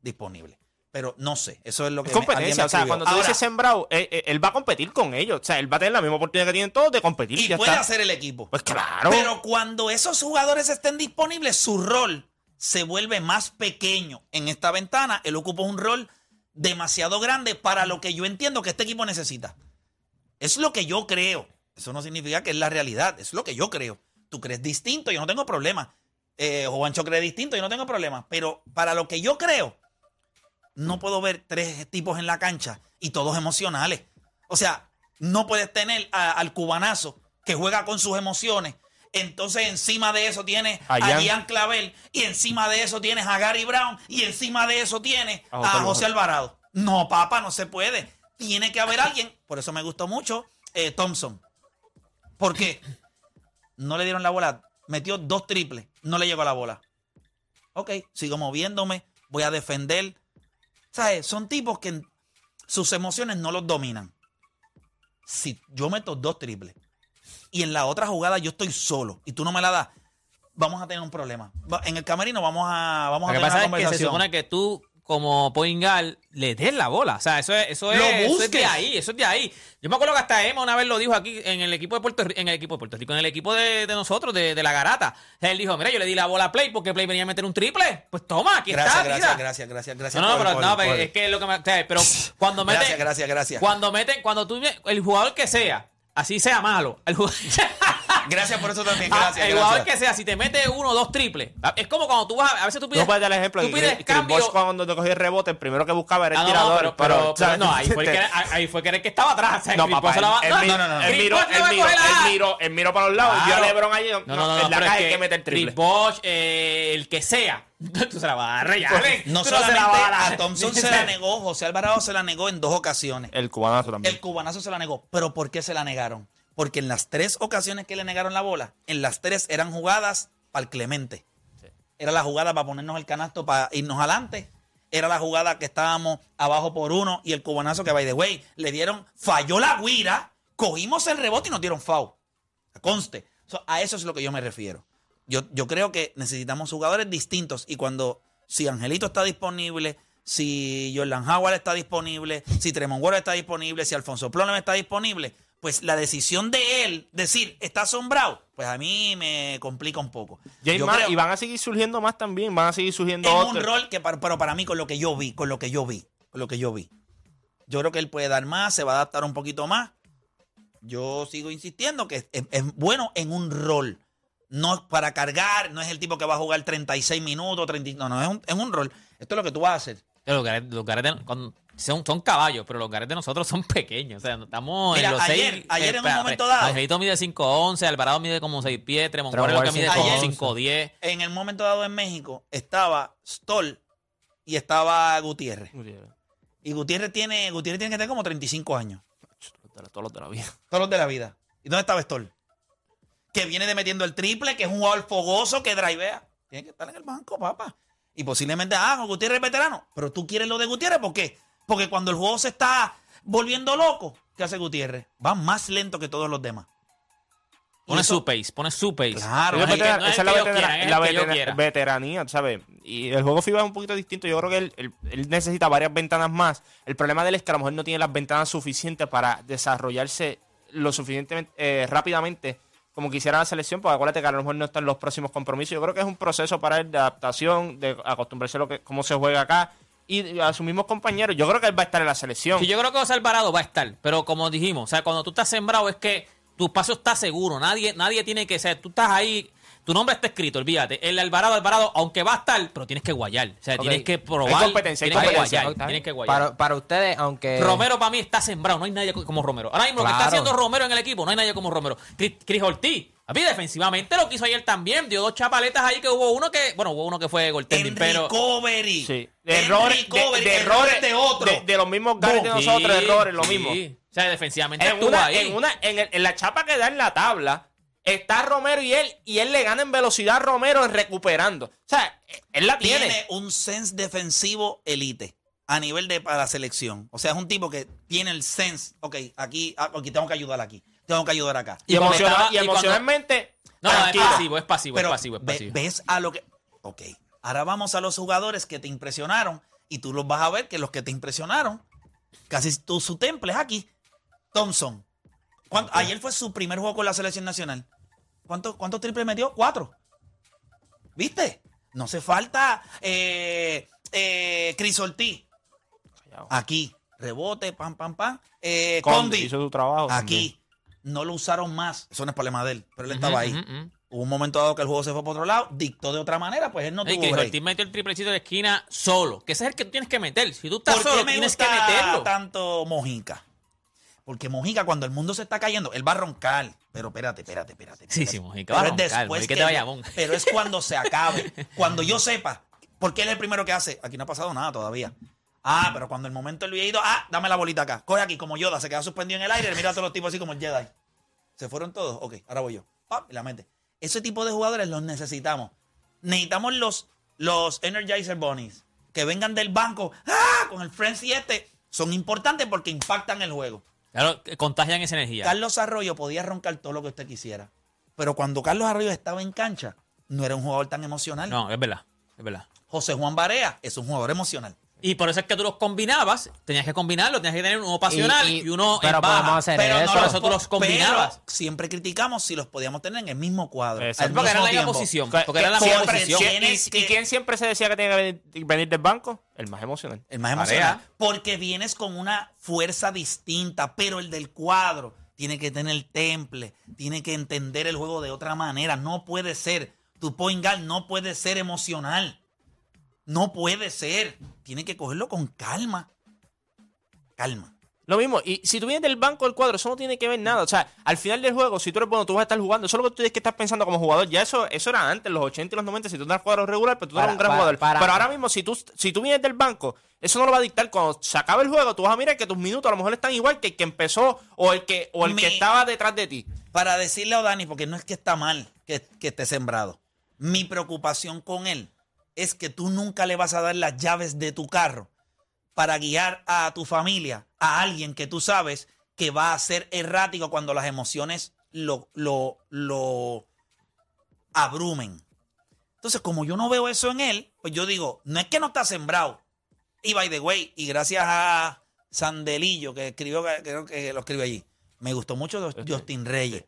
Speaker 4: disponible. Pero no sé, eso es lo que
Speaker 5: Es
Speaker 4: me- alguien me
Speaker 5: competencia. O sea, cuando tú
Speaker 4: Ahora,
Speaker 5: dices sembrado, eh, eh, él va a competir con ellos. O sea, él va a tener la misma oportunidad que tienen todos de competir.
Speaker 4: y
Speaker 5: ya
Speaker 4: puede
Speaker 5: está.
Speaker 4: hacer el equipo.
Speaker 5: Pues claro.
Speaker 4: Pero cuando esos jugadores estén disponibles, su rol se vuelve más pequeño en esta ventana. Él ocupa un rol demasiado grande para lo que yo entiendo que este equipo necesita. Es lo que yo creo. Eso no significa que es la realidad. Es lo que yo creo. Tú crees distinto, yo no tengo problema. Eh, Juancho cree distinto, yo no tengo problema. Pero para lo que yo creo, no puedo ver tres tipos en la cancha y todos emocionales. O sea, no puedes tener a- al cubanazo que juega con sus emociones. Entonces encima de eso tienes
Speaker 5: A
Speaker 4: a. Gian Clavel y encima de eso tienes a Gary Brown y encima de eso tienes
Speaker 5: A
Speaker 4: a
Speaker 5: José Alvarado.
Speaker 4: No, papá, no se puede. Tiene que haber alguien. Por eso me gustó mucho eh, Thompson. ¿Por qué? No le dieron la bola. Metió dos triples. No le llegó la bola. Ok, sigo moviéndome. Voy a defender. ¿Sabes? Son tipos que sus emociones no los dominan. Si yo meto dos triples y en la otra jugada yo estoy solo y tú no me la das, vamos a tener un problema. En el camerino vamos a, vamos
Speaker 6: Lo
Speaker 4: a
Speaker 6: que
Speaker 4: tener
Speaker 6: pasa
Speaker 4: una
Speaker 6: es que se
Speaker 4: conversación.
Speaker 6: supone que tú, como Poingal, le des la bola. O sea, eso es, eso es,
Speaker 4: Lo
Speaker 6: eso es de ahí, eso es de ahí. Yo me acuerdo que hasta Emma una vez lo dijo aquí en el equipo de Puerto Rico, en el equipo de Puerto Rico, en el equipo de, de nosotros, de, de la garata. Él dijo, mira, yo le di la bola a Play porque Play venía a meter un triple. Pues toma, aquí
Speaker 4: Gracias,
Speaker 6: está,
Speaker 4: gracias, gracias, gracias, gracias.
Speaker 6: No, no,
Speaker 4: por-
Speaker 6: pero,
Speaker 4: por-
Speaker 6: no,
Speaker 4: por-
Speaker 6: es que es lo que me. o sea, Pero cuando mete.
Speaker 4: Gracias, gracias, gracias.
Speaker 6: Cuando mete, cuando tú. El jugador que sea, así sea malo. El jugador,
Speaker 4: Gracias por eso también,
Speaker 6: Ah,
Speaker 4: gracias,
Speaker 6: el jugador
Speaker 4: gracias.
Speaker 6: que sea, si te mete uno o dos triples. Es como cuando tú vas. A veces tú pides.
Speaker 5: No puedes dar el ejemplo.
Speaker 6: Tú
Speaker 5: que
Speaker 6: pides
Speaker 5: Chris
Speaker 6: cambio.
Speaker 5: Bosh cuando te cogía el rebote, el primero que buscaba era el
Speaker 6: Ah, no,
Speaker 5: tirador.
Speaker 6: pero, pero, pero
Speaker 5: ¿sabes?
Speaker 6: no, ahí fue, el que, ahí fue que era el que estaba atrás. O sea,
Speaker 5: No, papá,
Speaker 6: se la va-
Speaker 5: él,
Speaker 6: no,
Speaker 5: él,
Speaker 6: no, no,
Speaker 5: él miró,
Speaker 6: a
Speaker 5: él miró, él él para los lados y vio a. LeBron allí.
Speaker 6: No, no, no, no,
Speaker 5: en la
Speaker 6: pero
Speaker 5: hay que meter triple.
Speaker 6: Chris Bosh, eh, el que sea, tú se la vas a Allen.
Speaker 4: No
Speaker 6: Tú se la
Speaker 4: solamente
Speaker 6: vas dar.
Speaker 4: a Thompson se la negó, José Alvarado se la negó en dos ocasiones.
Speaker 5: El cubanazo también.
Speaker 4: El cubanazo se la negó. ¿Pero por qué se la negaron? Porque en las tres ocasiones que le negaron la bola, en las tres eran jugadas para el Clemente. Era la jugada para ponernos el canasto para irnos adelante. Era la jugada que estábamos abajo por uno y el cubanazo que, by the way, le dieron, falló la guira, cogimos el rebote y nos dieron foul. Conste. So, a eso es lo que yo me refiero. Yo, yo creo que necesitamos jugadores distintos y cuando, si Angelito está disponible, si Jordan Howard está disponible, si Tremont Waters está disponible, si Alfonso Plonem está disponible, pues la decisión de él decir está asombrado, pues a mí me complica un poco. Yo
Speaker 5: más,
Speaker 4: creo-
Speaker 5: y van a seguir surgiendo más también. Van a seguir surgiendo
Speaker 4: en
Speaker 5: otros.
Speaker 4: un rol que, para- pero para mí, con lo que yo vi, con lo que yo vi, con lo que yo vi, yo creo que él puede dar más, se va a adaptar un poquito más. Yo sigo insistiendo que es, es- es bueno en un rol. No es para cargar, no es el tipo que va a jugar 36 minutos, 30, no, no, es un, es un rol. Esto es lo que tú vas a hacer.
Speaker 6: Los gares, los cuando- son, son caballos, pero los gares de nosotros son pequeños. O sea, estamos
Speaker 4: Mira,
Speaker 6: en los
Speaker 4: ayer-
Speaker 6: seis.
Speaker 4: ayer en un momento dado-
Speaker 6: Angelito mide 5'11, Alvarado mide como 6 pies, Tremont que mide como
Speaker 5: 5'11.
Speaker 6: 5'10.
Speaker 4: En el momento dado en México estaba Stoll y estaba Gutiérrez. Y Gutiérrez tiene, Gutiérrez tiene que tener como 35 años.
Speaker 5: Todos los de la vida.
Speaker 4: Todos los de la vida. ¿Y dónde estaba Stoll? Que viene de metiendo el triple, que es un jugador fogoso, que drivea. Tiene que estar en el banco, papá. Y posiblemente, ah, Gutiérrez es veterano. Pero tú quieres lo de Gutiérrez, ¿por qué? Porque cuando el juego se está volviendo loco, ¿qué hace Gutiérrez? Va más lento que todos los demás.
Speaker 6: Pone
Speaker 4: eso-
Speaker 6: su pace, pone su pace.
Speaker 4: Claro,
Speaker 6: No es que-
Speaker 5: Esa
Speaker 6: no es
Speaker 5: la,
Speaker 6: que yo
Speaker 5: vetera-
Speaker 6: quiera, es
Speaker 5: la
Speaker 6: el que yo
Speaker 5: vetera-
Speaker 6: quiera.
Speaker 5: veteranía, ¿sabes? Y el juego FIBA es un poquito distinto. Yo creo que él, él- él necesita varias ventanas más. El problema de él es que a lo mejor no tiene las ventanas suficientes para desarrollarse lo suficientemente eh, rápidamente como quisiera la selección, porque acuérdate que a lo mejor no están los próximos compromisos. Yo creo que es un proceso para él de adaptación, de acostumbrarse a lo que, cómo se juega acá y a sus mismos compañeros. Yo creo que él va a estar en la selección.
Speaker 6: Sí, yo creo que José Alvarado va a estar, pero como dijimos, o sea, cuando tú estás sembrado es que tu espacio está seguro. Nadie, nadie tiene que ser. Tú estás ahí. Tu nombre está escrito, olvídate. El Alvarado, Alvarado, aunque va a estar, pero tienes que guayar. O sea, tienes que
Speaker 5: Hay
Speaker 6: probar.
Speaker 5: competencia, hay
Speaker 6: tienes que
Speaker 5: competencia.
Speaker 6: guayar. Tienes que guayar.
Speaker 8: Para, para ustedes, aunque.
Speaker 6: Romero para mí está sembrado. No hay nadie como Romero. Ahora mismo lo que está haciendo Romero en el equipo, no hay nadie como Romero. Cris, Cris Ortiz. A mí defensivamente lo que hizo ayer también. Dio dos chapaletas ahí que hubo uno que. Bueno, hubo uno que fue goaltending,
Speaker 4: En
Speaker 6: pero.
Speaker 4: recovery.
Speaker 5: Sí. De errores, de,
Speaker 4: recovery,
Speaker 5: de errores
Speaker 4: de otro.
Speaker 5: De, de los mismos guys de
Speaker 6: Sí,
Speaker 5: nosotros, errores, lo
Speaker 6: sí.
Speaker 5: mismo.
Speaker 6: O sea, defensivamente
Speaker 5: En
Speaker 6: estuvo
Speaker 5: una,
Speaker 6: ahí.
Speaker 5: en, una, en, el- en la chapa que da en la tabla, está Romero y él, y él le gana en velocidad a Romero recuperando. O sea, él la tiene.
Speaker 4: tiene un sense defensivo elite a nivel de para la selección. O sea, es un tipo que tiene el sense. Ok, aquí, ah, aquí tengo que ayudar aquí. Tengo que ayudar acá.
Speaker 5: Y,
Speaker 6: estaba-
Speaker 5: y
Speaker 6: y
Speaker 5: emocionalmente.
Speaker 6: No, no, es pasivo, es pasivo,
Speaker 4: Pero
Speaker 6: es pasivo, es pasivo.
Speaker 4: ves a lo que. Ok, ahora vamos a los jugadores que te impresionaron y tú los vas a ver que los que te impresionaron, casi tú, su temple es aquí. Thompson. ¿Cuánto- Ayer fue su primer juego con la selección nacional. ¿Cuántos triples metió? Cuatro. ¿Viste? No hace falta eh, eh, Chris Ortiz. Aquí. Rebote, pam, pam, pam. Eh,
Speaker 5: Condi
Speaker 4: Condi.
Speaker 5: hizo su trabajo.
Speaker 4: Aquí. No lo usaron más. Eso no es problema de él, pero él estaba ahí. Hubo un momento dado que el juego se fue para otro lado, dictó de otra manera, pues él no tuvo.
Speaker 6: Ortiz metió el triplecito de esquina solo. Que ese es el que tú tienes que meter. Si tú estás
Speaker 4: ¿Por
Speaker 6: solo,
Speaker 4: qué me
Speaker 6: tienes que
Speaker 4: gusta
Speaker 6: meterlo.
Speaker 4: tanto Mojica? Porque Mojica, cuando el mundo se está cayendo, él va a roncar. Pero espérate, espérate, espérate.
Speaker 6: Sí,
Speaker 4: espérate.
Speaker 6: sí, Mojica va a roncar,
Speaker 4: después
Speaker 6: Mojica
Speaker 4: que-
Speaker 6: te Bayamón.
Speaker 4: Pero es cuando se acabe. cuando yo sepa. Porque él es el primero que hace. Aquí no ha pasado nada todavía. Ah, pero cuando el momento él había ido, ah, dame la bolita acá. Coge aquí, como Yoda, se queda suspendido en el aire. Mira a todos los tipos así como el Jedi. ¿Se fueron todos? Ok, ahora voy yo. Pam, y la mete. Ese tipo de jugadores los necesitamos. Necesitamos los, los Energizer Bunnies. Que vengan del banco. ¡Ah! Con el frenzy este. Son importantes porque impactan el juego.
Speaker 6: Claro, contagian esa energía.
Speaker 4: Carlos Arroyo podía roncar todo lo que usted quisiera. Pero cuando Carlos Arroyo estaba en cancha, no era un jugador tan emocional.
Speaker 6: No, es verdad. Es verdad.
Speaker 4: José Juan Barea es un jugador emocional.
Speaker 6: Y por eso es que tú los combinabas, tenías que combinarlos, tenías que tener uno pasional y,
Speaker 8: Y- y-
Speaker 6: uno
Speaker 8: pero
Speaker 6: en baja.
Speaker 8: podemos hacer
Speaker 4: Pero
Speaker 8: eso.
Speaker 4: no
Speaker 6: Por
Speaker 4: los
Speaker 6: eso tú los combinabas.
Speaker 4: pero siempre criticamos si los podíamos tener en el mismo cuadro.
Speaker 5: Exacto.
Speaker 4: al
Speaker 6: Porque era la misma posición.
Speaker 5: Que-
Speaker 6: Porque era la misma posición.
Speaker 5: y,
Speaker 4: que-
Speaker 5: y quién siempre se decía que tenía que venir, venir del banco? El más emocional.
Speaker 4: El más emocional. Porque vienes con una fuerza distinta, pero el del cuadro tiene que tener temple, tiene que entender el juego de otra manera. No puede ser. Tu point guard no puede ser emocional. No puede ser. Tiene que cogerlo con calma. Calma.
Speaker 5: Lo mismo, y si tú vienes del banco del cuadro, eso no tiene que ver nada. O sea, al final del juego, si tú eres bueno, tú vas a estar jugando. Eso es lo que tú tienes que estar pensando como jugador. Ya eso, eso era antes, los 80 y los 90, si tú eras cuadro regular, pero tú eras un gran
Speaker 8: para-
Speaker 5: jugador.
Speaker 8: para-
Speaker 5: pero ahora mismo, si tú, si tú vienes del banco, eso no lo va a dictar. Cuando se acabe el juego, tú vas a mirar que tus minutos a lo mejor están igual que el que empezó o el que, o el que estaba detrás de ti.
Speaker 4: Para decirle a Dani, porque no es que está mal que, que esté sembrado. Mi preocupación con él es que tú nunca le vas a dar las llaves de tu carro para guiar a tu familia, a alguien que tú sabes que va a ser errático cuando las emociones lo, lo, lo abrumen. Entonces, como yo no veo eso en él, pues yo digo, no es que no está sembrado. Y by the way, y gracias a Sandelillo, que escribió, creo que lo escribió allí, me gustó mucho Justin Reyes.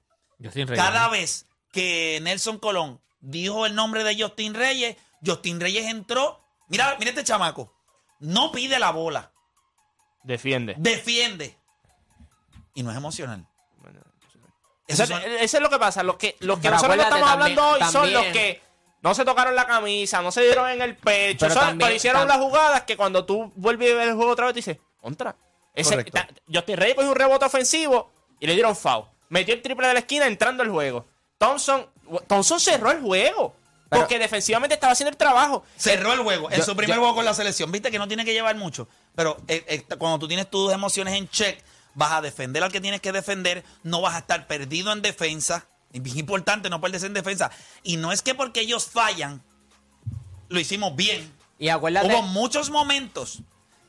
Speaker 4: Cada vez que Nelson Colón dijo el nombre de Justin Reyes, Justin Reyes entró. Mira, mira este chamaco. No pide la bola,
Speaker 5: Defiende.
Speaker 4: defiende. Y no es emocional.
Speaker 5: Eso,
Speaker 4: son-
Speaker 5: eso es lo que pasa. Los que, los que nosotros estamos
Speaker 8: también-
Speaker 5: hablando hoy son los que no se tocaron la camisa, no se dieron en el pecho.
Speaker 8: Pero
Speaker 5: son-
Speaker 8: también-
Speaker 5: pero hicieron las jugadas que cuando tú vuelves a ver el juego otra vez, te dices, contra. Ese,
Speaker 4: Correcto.
Speaker 5: ta- Justin Reyes cogió un rebote ofensivo y le dieron foul. Metió el triple de la esquina entrando al juego. Thompson, Thompson cerró el juego.
Speaker 8: Pero-
Speaker 5: porque defensivamente estaba haciendo el trabajo.
Speaker 4: Cerró el juego. En
Speaker 8: Yo-
Speaker 4: su primer
Speaker 8: yo-
Speaker 4: juego con la selección. Viste que no tiene que llevar mucho. Pero eh, eh, cuando tú tienes tus emociones en check, vas a defender al que tienes que defender. No vas a estar perdido en defensa. Es importante no perderse en defensa. Y no es que porque ellos fallan, lo hicimos bien.
Speaker 8: Y acuérdate.
Speaker 4: Hubo muchos momentos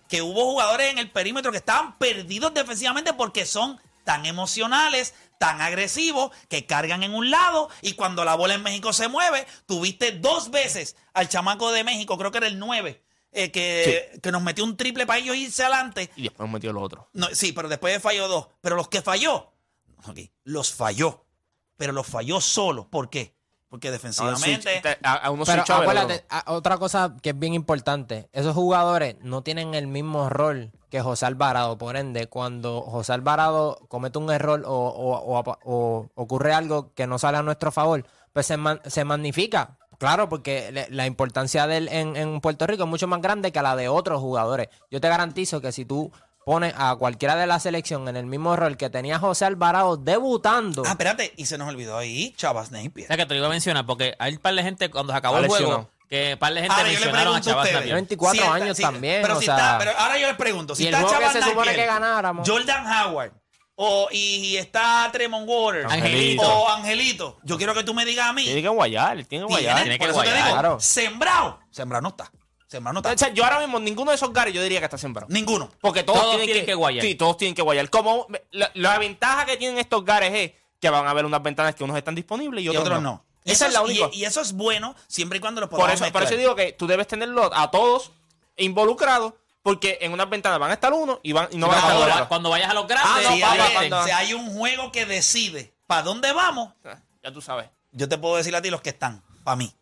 Speaker 4: que hubo jugadores en el perímetro que estaban perdidos defensivamente porque son tan emocionales, tan agresivos, que cargan en un lado y cuando la bola en México se mueve, tuviste dos veces al chamaco de México, creo que era el 9, eh, que, que nos metió un triple para ellos irse adelante.
Speaker 5: Y después metió los otros.
Speaker 4: No, sí, pero después falló dos. Pero los que falló, los falló. Pero los falló solo. ¿Por qué? Porque defensivamente...
Speaker 5: a, a uno
Speaker 8: Pero acuérdate, a- otra cosa que es bien importante, esos jugadores no tienen el mismo rol que José Alvarado. Por ende, cuando José Alvarado comete un error o, o- o- o ocurre algo que no sale a nuestro favor, pues se, man- se magnifica. Claro, porque le- la importancia de él en, en Puerto Rico es mucho más grande que la de otros jugadores. Yo te garantizo que si tú pones a cualquiera de la selección en el mismo rol que tenía José Alvarado debutando,
Speaker 4: Ah, espérate, y se nos olvidó ahí Chavas Napier.
Speaker 6: O sea, que te lo iba a mencionar porque hay un par de gente cuando se acabó
Speaker 5: Ha
Speaker 6: el juego
Speaker 5: lesionado.
Speaker 6: que un par de gente
Speaker 4: Ahora
Speaker 6: mencionaron a Chavas. Napier.
Speaker 8: 24
Speaker 4: está-
Speaker 8: años también,
Speaker 4: Pero,
Speaker 8: o
Speaker 4: si
Speaker 8: sea,
Speaker 4: está, pero ahora yo les pregunto, si
Speaker 8: y el
Speaker 4: está
Speaker 8: juego que
Speaker 4: Chavas
Speaker 8: se supone
Speaker 4: Napier,
Speaker 8: que ganáramos.
Speaker 4: Jordan Howard, o, y está Tremont Waters,
Speaker 6: Angelito.
Speaker 4: o Angelito, yo quiero que tú me digas a mí,
Speaker 5: Tiene que guayar, tiene que guayar.
Speaker 6: tiene
Speaker 4: tiene,
Speaker 6: que guayar.
Speaker 8: Claro.
Speaker 4: sembrado, sembrado no está, sembrado no está,
Speaker 5: O sea, yo ahora mismo, ninguno de esos gares yo diría que está sembrado.
Speaker 4: ninguno.
Speaker 5: Porque todos,
Speaker 6: Todos
Speaker 5: tienen,
Speaker 6: tienen que guayar.
Speaker 5: Sí, todos tienen que guayar. Como la, la ventaja que tienen estos gares es que van a haber unas ventanas que unos están disponibles y
Speaker 4: Y
Speaker 5: otros,
Speaker 4: otros
Speaker 5: no.
Speaker 4: no.
Speaker 5: Esa es la
Speaker 4: y-
Speaker 5: única.
Speaker 4: Y, eso es bueno siempre y cuando los podamos
Speaker 5: Por eso, por eso digo que tú debes tenerlo a todos involucrados porque en unas ventanas van a estar uno y, van, y no van a estar otros.
Speaker 6: cuando vayas a los
Speaker 5: Ah,
Speaker 6: grandes,
Speaker 5: no,
Speaker 4: si,
Speaker 5: papá,
Speaker 4: hay,
Speaker 5: cuando-
Speaker 4: si hay un juego que decide para dónde vamos,
Speaker 5: Ya tú sabes.
Speaker 4: yo te puedo decir a ti los que están, para mí.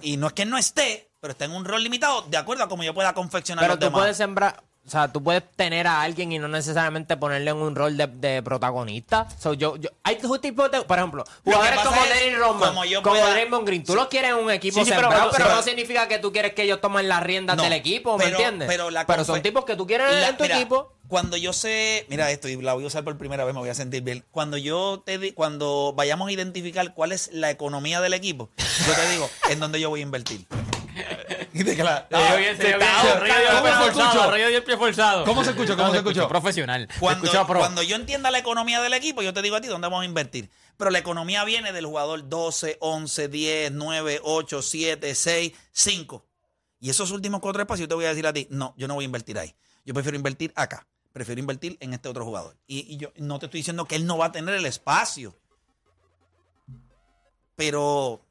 Speaker 4: Y no es que no esté, pero está en un rol limitado de acuerdo a cómo yo pueda confeccionar
Speaker 8: Pero
Speaker 4: los
Speaker 8: tú
Speaker 4: demás.
Speaker 8: puedes sembrar, o sea, tú puedes tener a alguien y no necesariamente ponerle en un rol de, de protagonista. So, yo, yo, hay tipos de, por ejemplo, jugadores como
Speaker 4: es,
Speaker 8: Dennis Rodman,
Speaker 4: como yo
Speaker 8: como
Speaker 4: pueda-
Speaker 8: Draymond Green, tú los quieres en un equipo
Speaker 5: Sí, sí, pero-
Speaker 8: sembrado, pero,
Speaker 5: pero-
Speaker 8: no significa que tú quieres que ellos tomen las riendas
Speaker 4: No,
Speaker 8: del equipo, ¿me
Speaker 4: pero-
Speaker 8: entiendes?
Speaker 4: pero la
Speaker 8: son
Speaker 4: confe-
Speaker 8: tipos que tú quieres
Speaker 4: La-
Speaker 8: en tu
Speaker 4: mira,
Speaker 8: equipo.
Speaker 4: Cuando yo sé, mira esto, y la voy a usar por primera vez, me voy a sentir bien. Cuando yo te di- cuando vayamos a identificar cuál es la economía del equipo, yo te digo en dónde yo voy a invertir. Y te queda-
Speaker 6: Se vio bien, se vio bien.
Speaker 4: está-
Speaker 6: Arroyo dio el pie
Speaker 2: ¿Cómo se
Speaker 6: forzado.
Speaker 2: ¿Cómo se escuchó? ¿Cómo se escuchó?
Speaker 6: Profesional.
Speaker 4: Cuando yo entienda la economía del equipo, yo te digo a ti dónde vamos a invertir. Pero la economía viene del jugador 12, 11, 10, 9, 8, 7, 6, 5. Y esos últimos cuatro espacios yo te voy a decir a ti, no, yo no voy a invertir ahí. Yo prefiero invertir acá. Prefiero invertir en este otro jugador. Y, y yo no te estoy diciendo que él no va a tener el espacio. Pero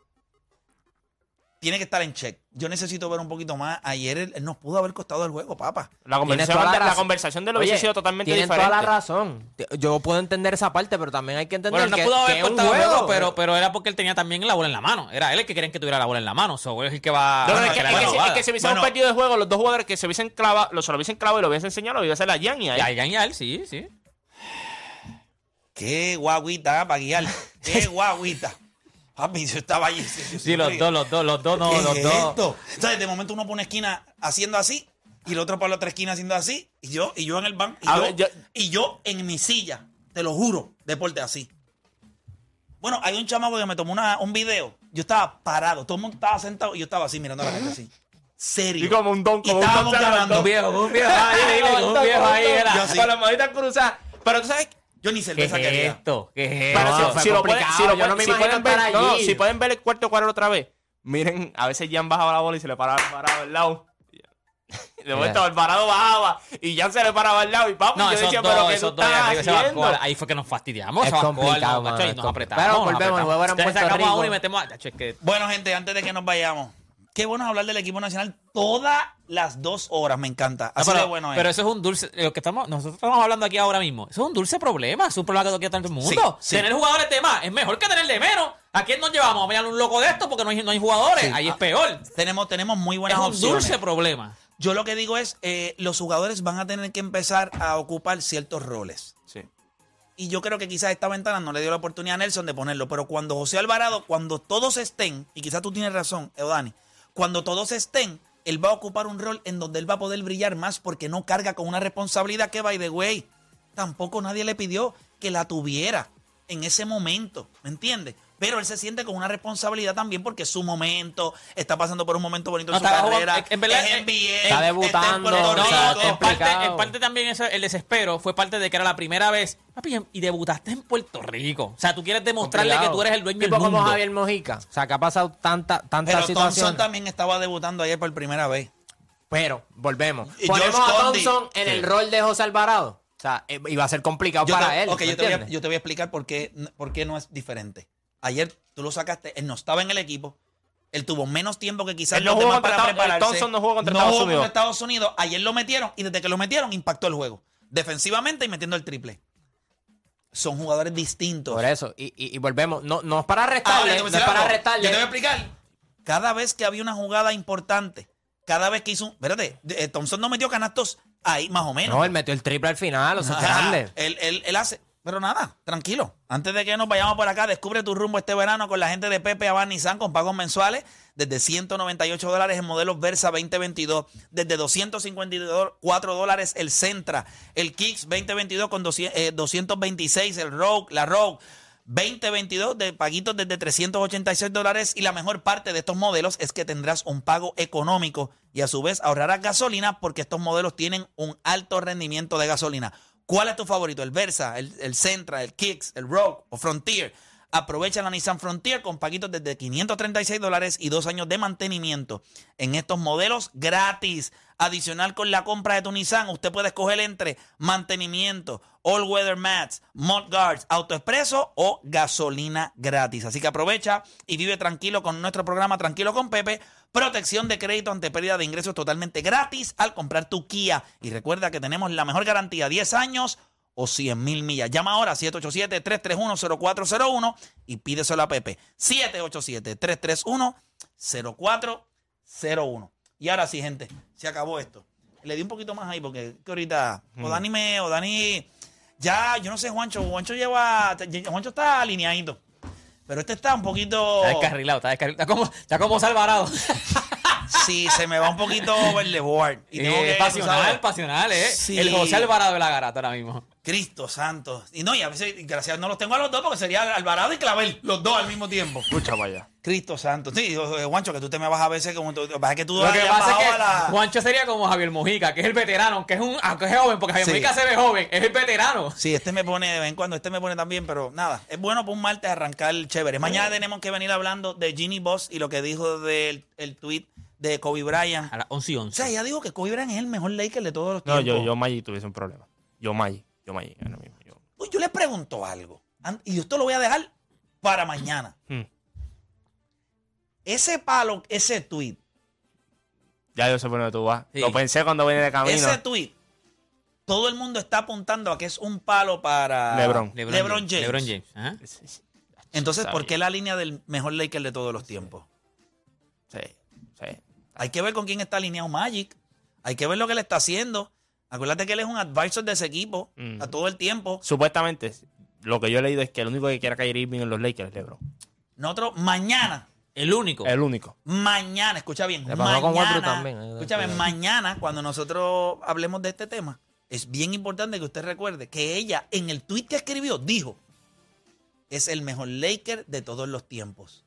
Speaker 4: tiene que estar en check. Yo necesito ver un poquito más. Ayer él, él nos pudo haber costado el juego, papá.
Speaker 5: La conversación,
Speaker 8: la
Speaker 5: de, la conversación de lo hubiese sido totalmente
Speaker 8: tienen
Speaker 5: diferente.
Speaker 8: toda la razón. Yo puedo entender esa parte, pero también hay que entender
Speaker 6: Bueno, no
Speaker 8: que,
Speaker 6: pudo
Speaker 8: que
Speaker 6: haber
Speaker 8: es un juego.
Speaker 6: juego, pero, pero era porque él tenía también la bola en la mano. Era él el que querían que tuviera la bola en la mano. So, él es el que va
Speaker 5: No, no,
Speaker 6: a
Speaker 5: es, que, es que si- es que si hubiesen
Speaker 4: Bueno.
Speaker 5: perdido de juego, los dos jugadores que se hubiesen clavado, los se lo hubiesen clavado y lo hubiesen enseñado, lo iba a la Jan y ahí.
Speaker 6: Y ahí ya él, sí, sí.
Speaker 4: Qué guaguita para guiar. Qué guaguita. Papi, yo estaba allí. yo-
Speaker 6: Sí, los dos, los dos, los dos, no,
Speaker 4: ¿Qué
Speaker 6: los
Speaker 4: es
Speaker 6: dos.
Speaker 4: esto? ¿Sabes? De momento uno pone esquina haciendo así y el otro para la otra esquina haciendo así y yo y yo en el banco y, yo, y yo en mi silla, te lo juro, deporte así. Bueno, hay un chamaco que me tomó una- un video. Yo estaba parado, todo el mundo estaba sentado y yo estaba así mirando a la gente así. Serio.
Speaker 5: Y como un don,
Speaker 4: Y
Speaker 5: como un
Speaker 4: estábamos
Speaker 5: don
Speaker 4: grabando.
Speaker 6: Un viejo, un viejo ahí, un viejo ahí era.
Speaker 4: Yo.
Speaker 5: Con las manitas cruzadas. Pero tú sabes,
Speaker 4: Yo ni
Speaker 6: ¿Qué
Speaker 4: cerveza
Speaker 6: es
Speaker 4: quería.
Speaker 6: esto? ¿Qué es
Speaker 5: Pero
Speaker 6: esto?
Speaker 5: si, lo pueden,
Speaker 8: complicado,
Speaker 5: si lo
Speaker 8: yo
Speaker 5: pueden-
Speaker 8: no me
Speaker 5: si
Speaker 8: imagino
Speaker 5: pueden ver, no, no, si pueden ver el cuarto cuadro otra vez, miren, a veces Jan bajaba la bola y se le paraba el parado al lado. De momento el parado bajaba y Jan se le paraba al lado y papi,
Speaker 6: No,
Speaker 5: yo decía,
Speaker 6: dos,
Speaker 5: pero ¿qué
Speaker 6: esos
Speaker 5: tú estás haciendo?
Speaker 6: ahí fue que nos fastidiamos.
Speaker 8: Es complicado, es
Speaker 6: nos apretamos.
Speaker 8: Pero
Speaker 6: nos
Speaker 8: volvemos,
Speaker 6: sacamos a uno y metemos a- es que-
Speaker 4: Bueno, gente, antes de que nos vayamos, qué bueno es hablar del equipo nacional todas las dos horas, me encanta.
Speaker 6: No,
Speaker 4: Así
Speaker 6: pero,
Speaker 4: de bueno es.
Speaker 6: pero eso es un dulce, lo que estamos, nosotros estamos hablando aquí ahora mismo, eso es un dulce problema, es un problema que quiere todo el mundo.
Speaker 4: Sí, sí.
Speaker 6: Tener jugadores de más es mejor que tener de menos. ¿A quién nos llevamos? ¿A mirar un loco de esto? Porque no hay, no hay jugadores.
Speaker 4: Sí.
Speaker 6: Ahí es peor.
Speaker 4: tenemos, tenemos muy
Speaker 6: Es
Speaker 4: buenas
Speaker 6: un
Speaker 4: opciones.
Speaker 6: dulce problema.
Speaker 4: Yo lo que digo es, eh, los jugadores van a tener que empezar a ocupar ciertos roles.
Speaker 5: Sí.
Speaker 4: Y yo creo que quizás esta ventana no le dio la oportunidad a Nelson de ponerlo. Pero cuando José Alvarado, cuando todos estén, y quizás tú tienes razón, Eudani, cuando todos estén, él va a ocupar un rol en donde él va a poder brillar más porque no carga con una responsabilidad que, by the way, tampoco nadie le pidió que la tuviera en ese momento. ¿Me entiendes? Pero él se siente con una responsabilidad también porque es su momento, está pasando por un momento bonito
Speaker 6: No,
Speaker 4: en su carrera.
Speaker 6: jugando- en verdad,
Speaker 4: es
Speaker 6: eh,
Speaker 4: NBA,
Speaker 8: está debutando,
Speaker 4: en Puerto
Speaker 8: no, está
Speaker 6: en, parte,
Speaker 8: complicado.
Speaker 6: en parte también eso, el desespero fue parte de que era la primera vez. Papi, y debutaste en Puerto Rico. O sea, tú quieres demostrarle
Speaker 8: Complicado.
Speaker 6: que tú eres el dueño
Speaker 8: tipo
Speaker 6: del mundo.
Speaker 8: como Javier Mojica. O sea, que ha pasado tanta, tantas
Speaker 4: Pero Thompson también estaba debutando ayer por primera vez.
Speaker 8: Pero, volvemos.
Speaker 4: Y
Speaker 8: Ponemos
Speaker 4: George
Speaker 8: a
Speaker 4: Condi.
Speaker 8: Thompson en el rol de José Alvarado. O sea, eh, iba a ser complicado
Speaker 4: Yo
Speaker 8: para
Speaker 4: te,
Speaker 8: él.
Speaker 4: ok,
Speaker 8: ¿me
Speaker 4: yo te, voy a,
Speaker 8: entiendes?
Speaker 4: yo te voy a explicar por qué, por qué no es diferente. Ayer tú lo sacaste, él no estaba en el equipo, él tuvo menos tiempo que quizás
Speaker 5: Él no
Speaker 4: los
Speaker 5: jugó
Speaker 4: demás para
Speaker 5: Estados-
Speaker 4: prepararse.
Speaker 5: Thompson no jugó contra
Speaker 4: No
Speaker 5: Estados
Speaker 4: jugó
Speaker 5: Unidos.
Speaker 4: contra Estados Unidos. Ayer lo metieron y desde que lo metieron impactó el juego. Defensivamente y metiendo el triple. Son jugadores distintos.
Speaker 8: Por eso. Y, y- y volvemos. No, no es para restarle. no es para restarle.
Speaker 4: Yo te voy a explicar. Cada vez que había una jugada importante, cada vez que hizo un. Espérate, eh, Thompson no metió canastos Ahí, más o menos.
Speaker 8: No, él metió el triple al final, o sea,
Speaker 4: Ajá.
Speaker 8: grande.
Speaker 4: Él, él- él hace. Pero nada, tranquilo. Antes de que nos vayamos por acá, descubre tu rumbo este verano con la gente de Pepe Aban Nissan con pagos mensuales desde 198 dólares en modelos Versa 2022, desde 254 dólares el Sentra, el Kicks 2022 con 200, eh, 226, el Rogue, la Rogue 2022 de paguitos desde 386 dólares y la mejor parte de estos modelos es que tendrás un pago económico y a su vez ahorrarás gasolina porque estos modelos tienen un alto rendimiento de gasolina. ¿Cuál es tu favorito? ¿El Versa, el, el el Kicks, el Rogue o Frontier? Aprovecha la Nissan Frontier con paguitos desde 536 dólares y dos años de mantenimiento en estos modelos gratis. Adicional con la compra de tu Nissan, usted puede escoger entre mantenimiento, all weather mats, mud guards, autoexpreso o gasolina gratis. Así que aprovecha y vive tranquilo con nuestro programa Tranquilo con Pepe. Protección de crédito ante pérdida de ingresos totalmente gratis al comprar tu Kia. Y recuerda que tenemos la mejor garantía, 10 años o 100 mil millas. Llama ahora 787-331-0401 y pídeselo a Pepe. 787-331-0401. Y ahora sí, gente, se acabó esto. Le di un poquito más ahí porque que ahorita o Dani me, o Dani, ya, yo no sé, Juancho, Juancho lleva, Juancho está alineadito. Pero este está un poquito...
Speaker 6: Está descarrilado, está descarrilado. Está como, está como Salvarado.
Speaker 4: Sí, se me va un poquito over the board. Y tengo que,
Speaker 6: Eh,
Speaker 4: tú
Speaker 6: pasional,
Speaker 4: sabes,
Speaker 6: pasional, ¿eh?
Speaker 4: Sí.
Speaker 6: El José Alvarado de la garata ahora mismo.
Speaker 4: Cristo santo. Y no, y a veces, gracias, no los tengo a los dos porque sería Alvarado y Clavel, los dos al mismo tiempo.
Speaker 7: Escucha para allá.
Speaker 4: Cristo santo. Sí, eh, Guancho, que tú te me vas a veces como tú, vas que tú
Speaker 6: Lo que pasa es
Speaker 4: a
Speaker 6: que
Speaker 4: la-
Speaker 6: Juancho sería como Javier Mojica, que es el veterano, que es un aunque es joven, porque Javier
Speaker 4: Sí.
Speaker 6: Mojica se ve joven, es el veterano.
Speaker 4: Sí, este me pone de vez en cuando, este me pone también, pero nada, es bueno para un martes arrancar chévere. Mañana tenemos que venir hablando de Ginny Boss y lo que dijo del el tweet de Kobe Bryant.
Speaker 6: A las 11 y
Speaker 4: O
Speaker 6: 11.
Speaker 4: sea, ella dijo que Kobe Bryant es el mejor Laker de todos los
Speaker 5: No,
Speaker 4: tiempos.
Speaker 5: yo, yo Magic tuviese un problema. Yo Magic, yo Magic ahora mismo. Yo.
Speaker 4: Uy, yo le pregunto algo, y esto lo voy a dejar para mañana.
Speaker 5: Hmm.
Speaker 4: Ese palo, ese tweet,
Speaker 5: Ya yo sé por dónde tú vas.
Speaker 6: Sí.
Speaker 5: Lo pensé cuando venía de camino.
Speaker 4: ese tweet, todo el mundo está apuntando a que es un palo para
Speaker 5: LeBron.
Speaker 4: LeBron, James.
Speaker 6: LeBron James. ajá.
Speaker 4: Entonces, ¿por qué la línea del mejor Laker de todos los tiempos?
Speaker 5: Sí.
Speaker 4: Hay que ver con quién está alineado Magic. Hay que ver lo que le está haciendo. Acuérdate que él es un advisor de ese equipo
Speaker 5: Mm.
Speaker 4: a todo el tiempo.
Speaker 5: Supuestamente, lo que yo he leído es que el único que quiera caer Irving en los Lakers es LeBron.
Speaker 4: Nosotros mañana,
Speaker 6: El único.
Speaker 5: El único.
Speaker 4: mañana, escucha bien,
Speaker 8: Le con
Speaker 4: mañana,
Speaker 8: Westbrook también.
Speaker 4: escúchame, mañana cuando nosotros hablemos de este tema, es bien importante que usted recuerde que ella en el tweet que escribió dijo, es el mejor Laker de todos los tiempos.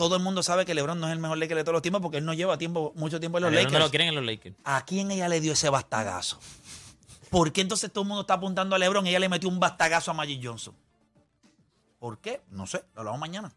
Speaker 4: Todo el mundo sabe que LeBron no es el mejor Laker de todos los tiempos porque él no lleva tiempo, mucho tiempo en los Lakers.
Speaker 6: no lo quieren en los Lakers.
Speaker 4: ¿A quién ella le dio ese bastagazo? ¿Por qué entonces todo el mundo está apuntando a LeBron y ella le metió un bastagazo a Magic Johnson? ¿Por qué? No sé, lo hablamos mañana.